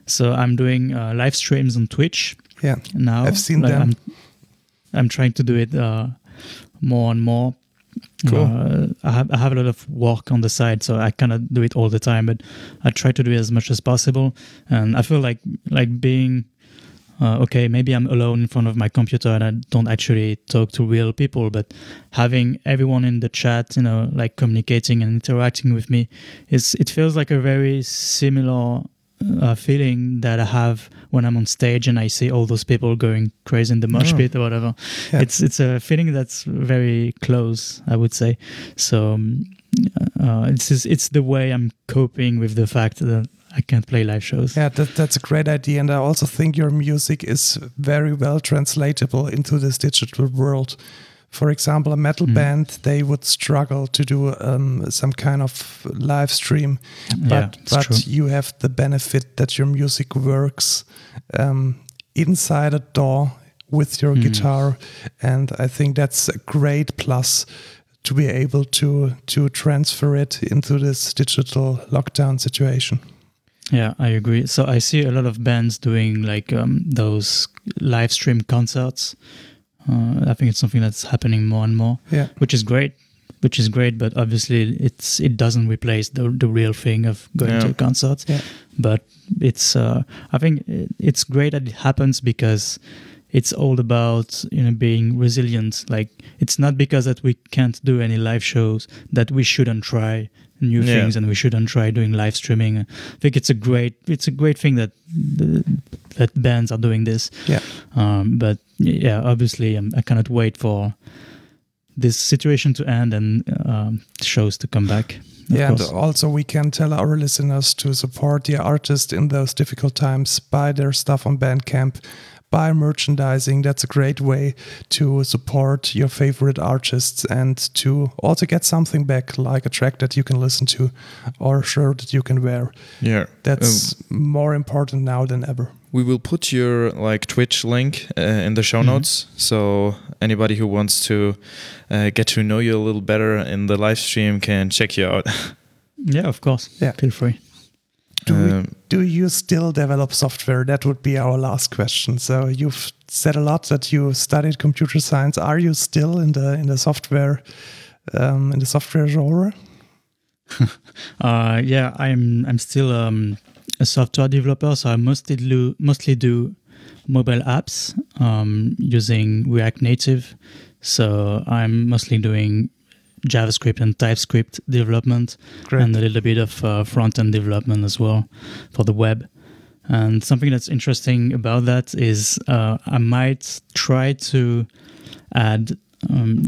[SPEAKER 4] So I'm doing uh, live streams on Twitch
[SPEAKER 2] Yeah.
[SPEAKER 4] now.
[SPEAKER 2] I've seen
[SPEAKER 4] Like,
[SPEAKER 2] them.
[SPEAKER 4] I'm, I'm trying to do it uh, more and more.
[SPEAKER 1] Cool.
[SPEAKER 4] Uh, I have I have a lot of work on the side, so I cannot do it all the time. But I try to do it as much as possible, and I feel like like being uh, okay. Maybe I'm alone in front of my computer and I don't actually talk to real people, but having everyone in the chat, you know, like communicating and interacting with me, is it feels like a very similar uh, feeling that I have when I'm on stage and I see all those people going crazy in the mosh
[SPEAKER 1] Oh.
[SPEAKER 4] pit or whatever.
[SPEAKER 2] Yeah.
[SPEAKER 4] It's it's a feeling that's very close, I would say. So um, uh, it's just- it's the way I'm coping with the fact that I can't play live shows.
[SPEAKER 2] Yeah, that, that's a great idea. And I also think your music is very well translatable into this digital world. For example, a metal
[SPEAKER 4] Mhm.
[SPEAKER 2] band, they would struggle to do um, some kind of live stream. But,
[SPEAKER 4] it's
[SPEAKER 2] but
[SPEAKER 4] true.
[SPEAKER 2] you have the benefit that your music works um, inside a door with your
[SPEAKER 4] Mhm.
[SPEAKER 2] guitar. And I think that's a great plus to be able to to transfer it into this digital lockdown situation.
[SPEAKER 4] Yeah, I agree. So I see a lot of bands doing like um, those live stream concerts. Uh, I think it's something that's happening more and more,
[SPEAKER 2] Yeah.
[SPEAKER 4] which is great. which is great. But obviously, it's it doesn't replace the the real thing of going
[SPEAKER 1] Yeah.
[SPEAKER 4] to concerts.
[SPEAKER 2] Yeah.
[SPEAKER 4] But it's uh, I think it's great that it happens because it's all about you know being resilient. Like it's not because that we can't do any live shows that we shouldn't try new
[SPEAKER 1] Yeah.
[SPEAKER 4] things and we shouldn't try doing live streaming. I think it's a great it's a great thing that that bands are doing this.
[SPEAKER 2] Yeah.
[SPEAKER 4] Um, but yeah, obviously, um, I cannot wait for this situation to end and um, shows to come back. of
[SPEAKER 2] Yeah, and also we can tell our listeners to support the artist in those difficult times, buy their stuff on Bandcamp, buy merchandising. That's a great way to support your favorite artists and to also get something back, like a track that you can listen to or a shirt that you can wear.
[SPEAKER 1] Yeah.
[SPEAKER 2] That's more important now than ever.
[SPEAKER 1] We will put your like Twitch link uh, in the show
[SPEAKER 4] Mhm.
[SPEAKER 1] notes, so anybody who wants to uh, get to know you a little better in the live stream can check you out.
[SPEAKER 4] yeah, of course.
[SPEAKER 2] Yeah.
[SPEAKER 4] Feel free.
[SPEAKER 2] Do, we-
[SPEAKER 1] Um,
[SPEAKER 2] do you still develop software? That would be our last question. So you've said a lot that you studied computer science. Are you still in the in the software um, in the software genre?
[SPEAKER 4] Uh, yeah, I'm I'm still um, a software developer, so I mostly do mostly do mobile apps um, using React Native. So I'm mostly doing JavaScript and TypeScript development
[SPEAKER 2] Great.
[SPEAKER 4] and a little bit of uh, front end development as well for the web. And something that's interesting about that is uh, I might try to add um,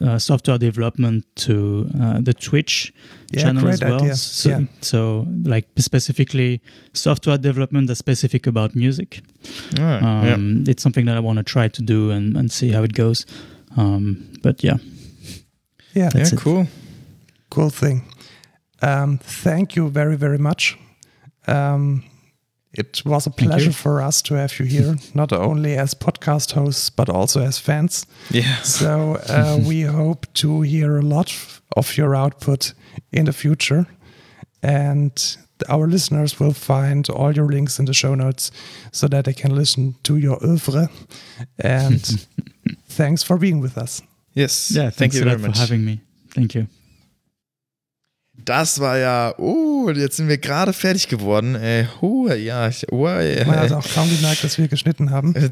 [SPEAKER 4] uh, software development to uh, the Twitch
[SPEAKER 2] Yeah,
[SPEAKER 4] channel as well.
[SPEAKER 2] idea.
[SPEAKER 4] So,
[SPEAKER 2] Yeah.
[SPEAKER 4] so, like specifically software development that's specific about music.
[SPEAKER 1] ah, yeah.
[SPEAKER 4] Um, It's something that I want to try to do and, and see how it goes. Um, but yeah,
[SPEAKER 2] Yeah,
[SPEAKER 4] That's
[SPEAKER 1] yeah,
[SPEAKER 4] it.
[SPEAKER 1] cool.
[SPEAKER 2] cool thing. Um, thank you very very much. Um, it was a pleasure for us to have you here, not only as podcast hosts but also as fans.
[SPEAKER 1] Yeah.
[SPEAKER 2] So uh, we hope to hear a lot of your output in the future, and our listeners will find all your links in the show notes so that they can listen to your oeuvre. And thanks for being with us.
[SPEAKER 1] Yes.
[SPEAKER 4] yeah.
[SPEAKER 1] Thank you very
[SPEAKER 4] lot for
[SPEAKER 1] much.
[SPEAKER 4] having me. Thank you.
[SPEAKER 1] Das war ja, oh, jetzt sind wir gerade fertig geworden. Äh, huh, ja, ich, oh, äh,
[SPEAKER 2] Man hat auch kaum gemerkt, dass wir geschnitten haben.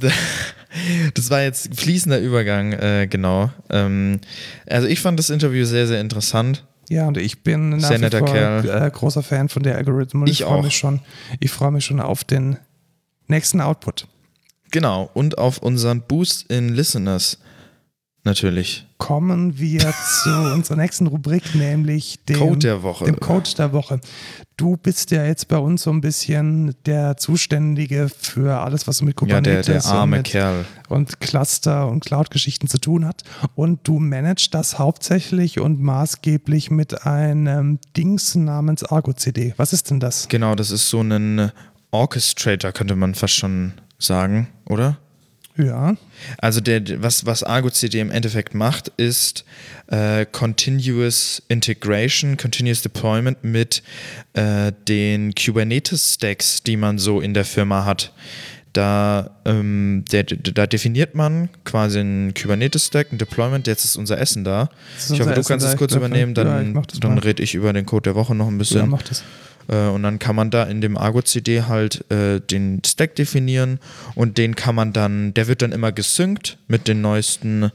[SPEAKER 1] Das war jetzt fließender Übergang, äh, genau. Ähm, also ich fand das Interview sehr, sehr interessant.
[SPEAKER 2] Ja, und ich bin nach
[SPEAKER 1] Sehr
[SPEAKER 2] wie vor
[SPEAKER 1] Kerl.
[SPEAKER 2] äh, großer Fan von der Algorithm. Und
[SPEAKER 1] Ich
[SPEAKER 2] ich freue mich schon. Ich freue mich schon auf den nächsten Output.
[SPEAKER 1] Genau. Und auf unseren Boost in Listeners natürlich.
[SPEAKER 2] Kommen wir zu unserer nächsten Rubrik, nämlich dem
[SPEAKER 1] Code der Woche.
[SPEAKER 2] dem Code der Woche. Du bist ja jetzt bei uns so ein bisschen der Zuständige für alles, was mit
[SPEAKER 1] Ja, der,
[SPEAKER 2] Kubernetes
[SPEAKER 1] der arme
[SPEAKER 2] und, mit,
[SPEAKER 1] Kerl.
[SPEAKER 2] und Cluster und Cloud-Geschichten zu tun hat. Und du managst das hauptsächlich und maßgeblich mit einem Dings namens Argo CD. Was ist denn das?
[SPEAKER 1] Genau, das ist so ein Orchestrator, könnte man fast schon sagen, oder?
[SPEAKER 2] Ja.
[SPEAKER 1] Also der, was, was Argo CD im Endeffekt macht, ist äh, Continuous Integration, Continuous Deployment mit äh, den Kubernetes-Stacks, die man so in der Firma hat. Da, ähm, der, da definiert man quasi einen Kubernetes-Stack, ein Deployment, jetzt ist unser Essen da.
[SPEAKER 2] Ist
[SPEAKER 1] Ich hoffe,
[SPEAKER 2] unser
[SPEAKER 1] du
[SPEAKER 2] Essen
[SPEAKER 1] kannst es kurz übernehmen,
[SPEAKER 2] Ja,
[SPEAKER 1] dann,
[SPEAKER 2] das
[SPEAKER 1] dann rede ich über den Code der Woche noch ein bisschen.
[SPEAKER 2] Ja, mach das.
[SPEAKER 1] Äh, und dann kann man da in dem Argo CD halt äh, den Stack definieren und den kann man dann, der wird dann immer gesynkt mit den neuesten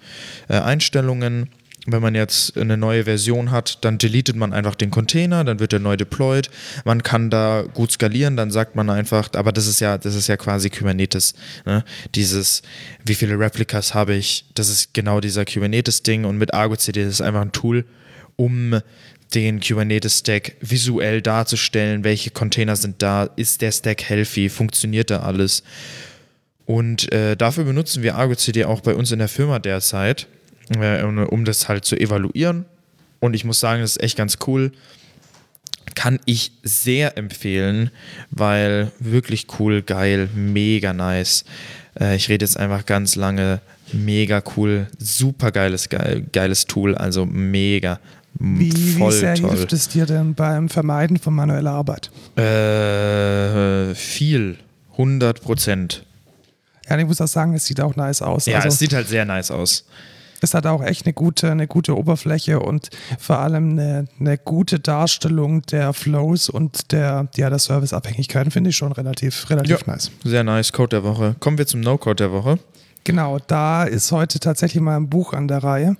[SPEAKER 1] äh, Einstellungen. Wenn man jetzt eine neue Version hat, dann deletet man einfach den Container, dann wird er neu deployed. Man kann da gut skalieren, dann sagt man einfach, aber das ist ja, das ist ja quasi Kubernetes. Ne? Dieses, wie viele Replicas habe ich, das ist genau dieser Kubernetes-Ding und mit Argo CD ist einfach ein Tool, um den Kubernetes-Stack visuell darzustellen, welche Container sind da, ist der Stack healthy, funktioniert da alles. Und äh, dafür benutzen wir Argo CD auch bei uns in der Firma derzeit, äh, um, das halt zu evaluieren. Und ich muss sagen, das ist echt ganz cool. Kann ich sehr empfehlen, weil wirklich cool, geil, mega nice. Äh, ich rede jetzt einfach ganz lange. Mega cool, super geiles, geil, geiles Tool, also mega.
[SPEAKER 2] Wie, wie sehr
[SPEAKER 1] toll.
[SPEAKER 2] hilft es dir denn beim Vermeiden von manueller Arbeit?
[SPEAKER 1] Äh, viel. 100 Prozent.
[SPEAKER 2] Ja, ich muss auch sagen, es sieht auch nice aus.
[SPEAKER 1] Ja,
[SPEAKER 2] also,
[SPEAKER 1] es sieht halt sehr nice aus.
[SPEAKER 2] Es hat auch echt eine gute, eine gute Oberfläche und vor allem eine, eine gute Darstellung der Flows und der, ja, der Serviceabhängigkeiten finde ich schon relativ, relativ
[SPEAKER 1] Ja.
[SPEAKER 2] nice.
[SPEAKER 1] Sehr nice. Code der Woche. Kommen wir zum No-Code der Woche.
[SPEAKER 2] Genau, da ist heute tatsächlich mal ein Buch an der Reihe.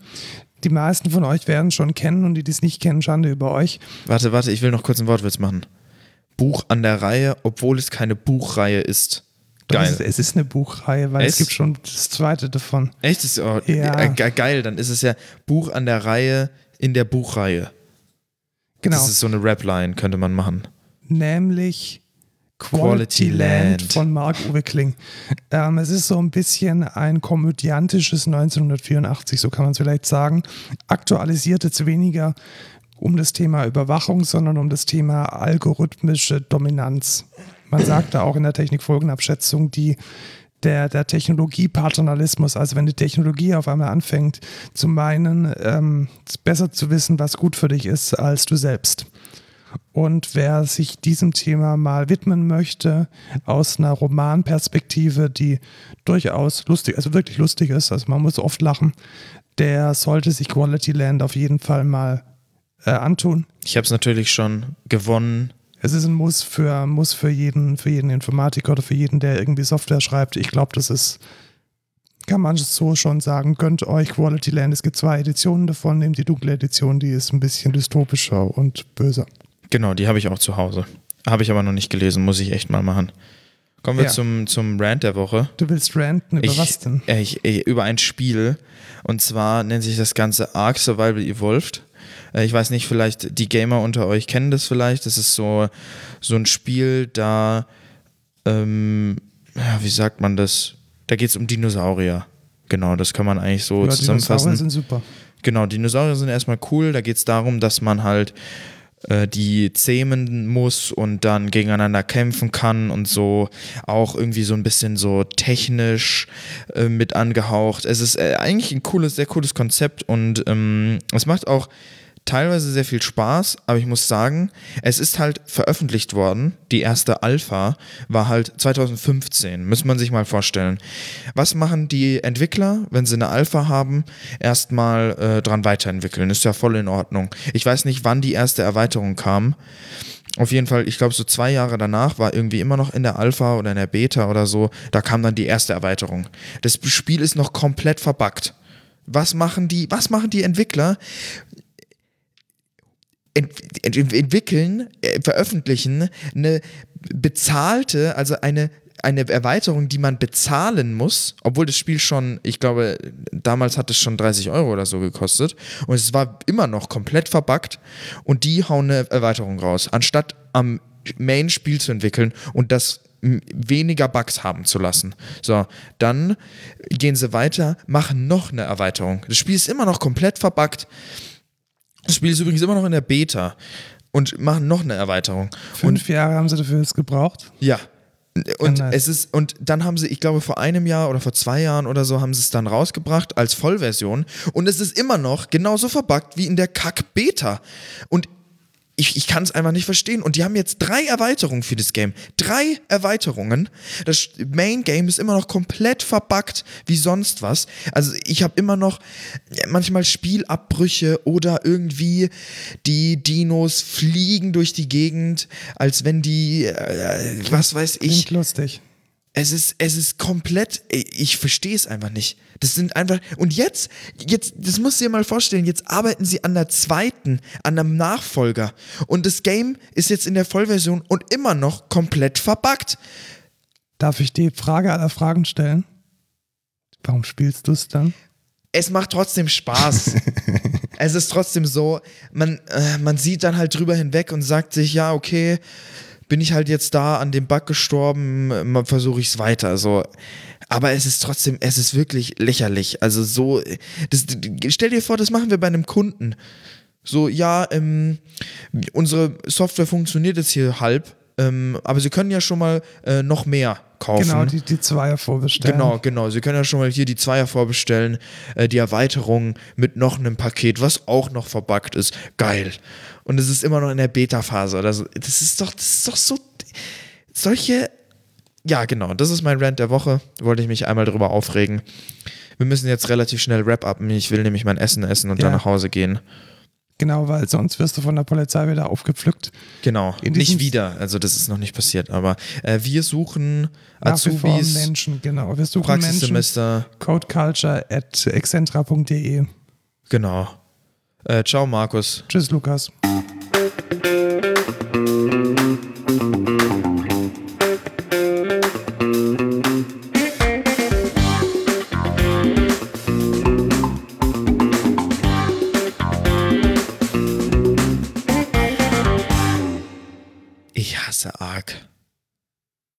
[SPEAKER 2] Die meisten von euch werden es schon kennen und die, die es nicht kennen, Schande über euch.
[SPEAKER 1] Warte, warte, ich will noch kurz einen Wortwitz machen. Buch an der Reihe, obwohl es keine Buchreihe ist. Geil.
[SPEAKER 2] es ist eine Buchreihe, weil es,
[SPEAKER 1] Es?
[SPEAKER 2] gibt schon das zweite davon.
[SPEAKER 1] Echt? Ist, oh,
[SPEAKER 2] Ja.
[SPEAKER 1] äh, ge- geil, dann ist es ja Buch an der Reihe in der Buchreihe.
[SPEAKER 2] Genau,
[SPEAKER 1] Das ist so eine Rap-Line, könnte man machen.
[SPEAKER 2] nämlich Quality,
[SPEAKER 1] Quality
[SPEAKER 2] Land.
[SPEAKER 1] Land.
[SPEAKER 2] von Marc-Uwe Kling. Ähm, es ist so ein bisschen ein komödiantisches 1984, so kann man es vielleicht sagen. Aktualisiert jetzt weniger um das Thema Überwachung, sondern um das Thema algorithmische Dominanz. Man sagt da auch in der Technikfolgenabschätzung, die der, der Technologiepaternalismus, also wenn die Technologie auf einmal anfängt zu meinen, ähm, es besser zu wissen, was gut für dich ist, als du selbst. Und wer sich diesem Thema mal widmen möchte, aus einer Romanperspektive, die durchaus lustig, also wirklich lustig ist, also man muss oft lachen, der sollte sich Quality Land auf jeden Fall mal äh, antun.
[SPEAKER 1] Ich habe es natürlich schon gewonnen.
[SPEAKER 2] Es ist ein Muss für, Muss für jeden, für jeden Informatiker oder für jeden, der irgendwie Software schreibt. Ich glaube, das ist, kann man so schon sagen, gönnt euch Quality Land. Es gibt zwei Editionen davon, nehmt die dunkle Edition, die ist ein bisschen dystopischer und böser.
[SPEAKER 1] Genau, die habe ich auch zu Hause. Habe ich aber noch nicht gelesen, muss ich echt mal machen. Kommen wir
[SPEAKER 2] Ja.
[SPEAKER 1] zum, zum Rant der Woche.
[SPEAKER 2] Du willst ranten über
[SPEAKER 1] Ich,
[SPEAKER 2] was denn?
[SPEAKER 1] äh, Ich, ich, über ein Spiel. Und zwar nennt sich das Ganze Ark Survival Evolved. Äh, Ich weiß nicht, vielleicht die Gamer unter euch kennen das vielleicht. Das ist so, so ein Spiel, da, ähm, ja, wie sagt man das? Da geht es um Dinosaurier. Genau, das kann man eigentlich so
[SPEAKER 2] Ja, Dinosaurier
[SPEAKER 1] zusammenfassen.
[SPEAKER 2] sind super.
[SPEAKER 1] Genau, Dinosaurier sind erstmal cool. Da geht es darum, dass man halt äh, die zähmen muss und dann gegeneinander kämpfen kann und so auch irgendwie so ein bisschen so technisch äh, mit angehaucht. Es ist äh, eigentlich ein cooles, sehr cooles Konzept und ähm, es macht auch teilweise sehr viel Spaß, aber ich muss sagen, es ist halt veröffentlicht worden. Die erste Alpha war halt 2015, muss man sich mal vorstellen. Was machen die Entwickler, wenn sie eine Alpha haben? Erstmal äh, dran weiterentwickeln, ist ja voll in Ordnung. Ich weiß nicht, wann die erste Erweiterung kam. Auf jeden Fall, ich glaube, so zwei Jahre danach war irgendwie immer noch in der Alpha oder in der Beta oder so, da kam dann die erste Erweiterung. Das Spiel ist noch komplett verbuggt. Was machen die, was machen die Entwickler? Ent ent entwickeln, äh, veröffentlichen eine bezahlte, also eine eine Erweiterung, die man bezahlen muss, obwohl das Spiel schon, ich glaube, damals hat es schon 30 Euro oder so gekostet und es war immer noch komplett verbuggt und die hauen eine Erweiterung raus, anstatt am Main-Spiel zu entwickeln und das weniger Bugs haben zu lassen. So, dann gehen sie weiter, machen noch eine Erweiterung. Das Spiel ist immer noch komplett verbuggt. Das Spiel ist übrigens immer noch in der Beta und machen noch eine Erweiterung.
[SPEAKER 2] Fünf Jahre haben sie dafür jetzt gebraucht.
[SPEAKER 1] Ja. Und
[SPEAKER 2] nice.
[SPEAKER 1] es ist, und dann haben sie, ich glaube, vor einem Jahr oder vor zwei Jahren oder so haben sie es dann rausgebracht als Vollversion. Und es ist immer noch genauso verbuggt wie in der Kack-Beta. Und ich, ich kann es einfach nicht verstehen. Und die haben jetzt drei Erweiterungen für das Game. Drei Erweiterungen. Das Main Game ist immer noch komplett verbuggt wie sonst was. Also ich habe immer noch manchmal Spielabbrüche oder irgendwie die Dinos fliegen durch die Gegend, als wenn die, äh, was weiß ich,
[SPEAKER 2] Klingt lustig.
[SPEAKER 1] es ist, es ist komplett, ich verstehe es einfach nicht. Das sind einfach, und jetzt, jetzt, das musst du dir mal vorstellen, jetzt arbeiten sie an der zweiten, an einem Nachfolger. Und das Game ist jetzt in der Vollversion und immer noch komplett verbuggt.
[SPEAKER 2] Darf ich die Frage aller Fragen stellen? Warum spielst du es dann?
[SPEAKER 1] Es macht trotzdem Spaß. es ist trotzdem so, man, äh, man sieht dann halt drüber hinweg und sagt sich, ja, okay, bin ich halt jetzt da an dem Bug gestorben, versuche ich es weiter. So. Aber es ist trotzdem, es ist wirklich lächerlich. Also so, das, stell dir vor, das machen wir bei einem Kunden. So, ja, ähm, unsere Software funktioniert jetzt hier halb, ähm, aber Sie können ja schon mal äh, noch mehr kaufen.
[SPEAKER 2] Genau, die, die Zweier vorbestellen.
[SPEAKER 1] Genau, genau. Sie können ja schon mal hier die Zweier vorbestellen, äh, die Erweiterung mit noch einem Paket, was auch noch verbuggt ist. Geil. Und es ist immer noch in der Beta-Phase oder so. Das ist doch, das ist doch so. Solche. Ja, genau. Das ist mein Rant der Woche. Wollte ich mich einmal drüber aufregen. wir müssen jetzt relativ schnell Wrap-upen. Ich will nämlich mein Essen essen und
[SPEAKER 2] Ja.
[SPEAKER 1] dann nach Hause gehen.
[SPEAKER 2] Genau, weil sonst wirst du von der Polizei wieder aufgepflückt.
[SPEAKER 1] Genau. Nicht wieder. Also das ist noch nicht passiert. Aber äh, wir suchen
[SPEAKER 2] Nach
[SPEAKER 1] Azubis,
[SPEAKER 2] Menschen, genau. Wir suchen Menschen.
[SPEAKER 1] Praxissemester.
[SPEAKER 2] Codeculture at excentra.de.
[SPEAKER 1] Genau. Äh, ciao, Markus.
[SPEAKER 2] Tschüss, Lukas.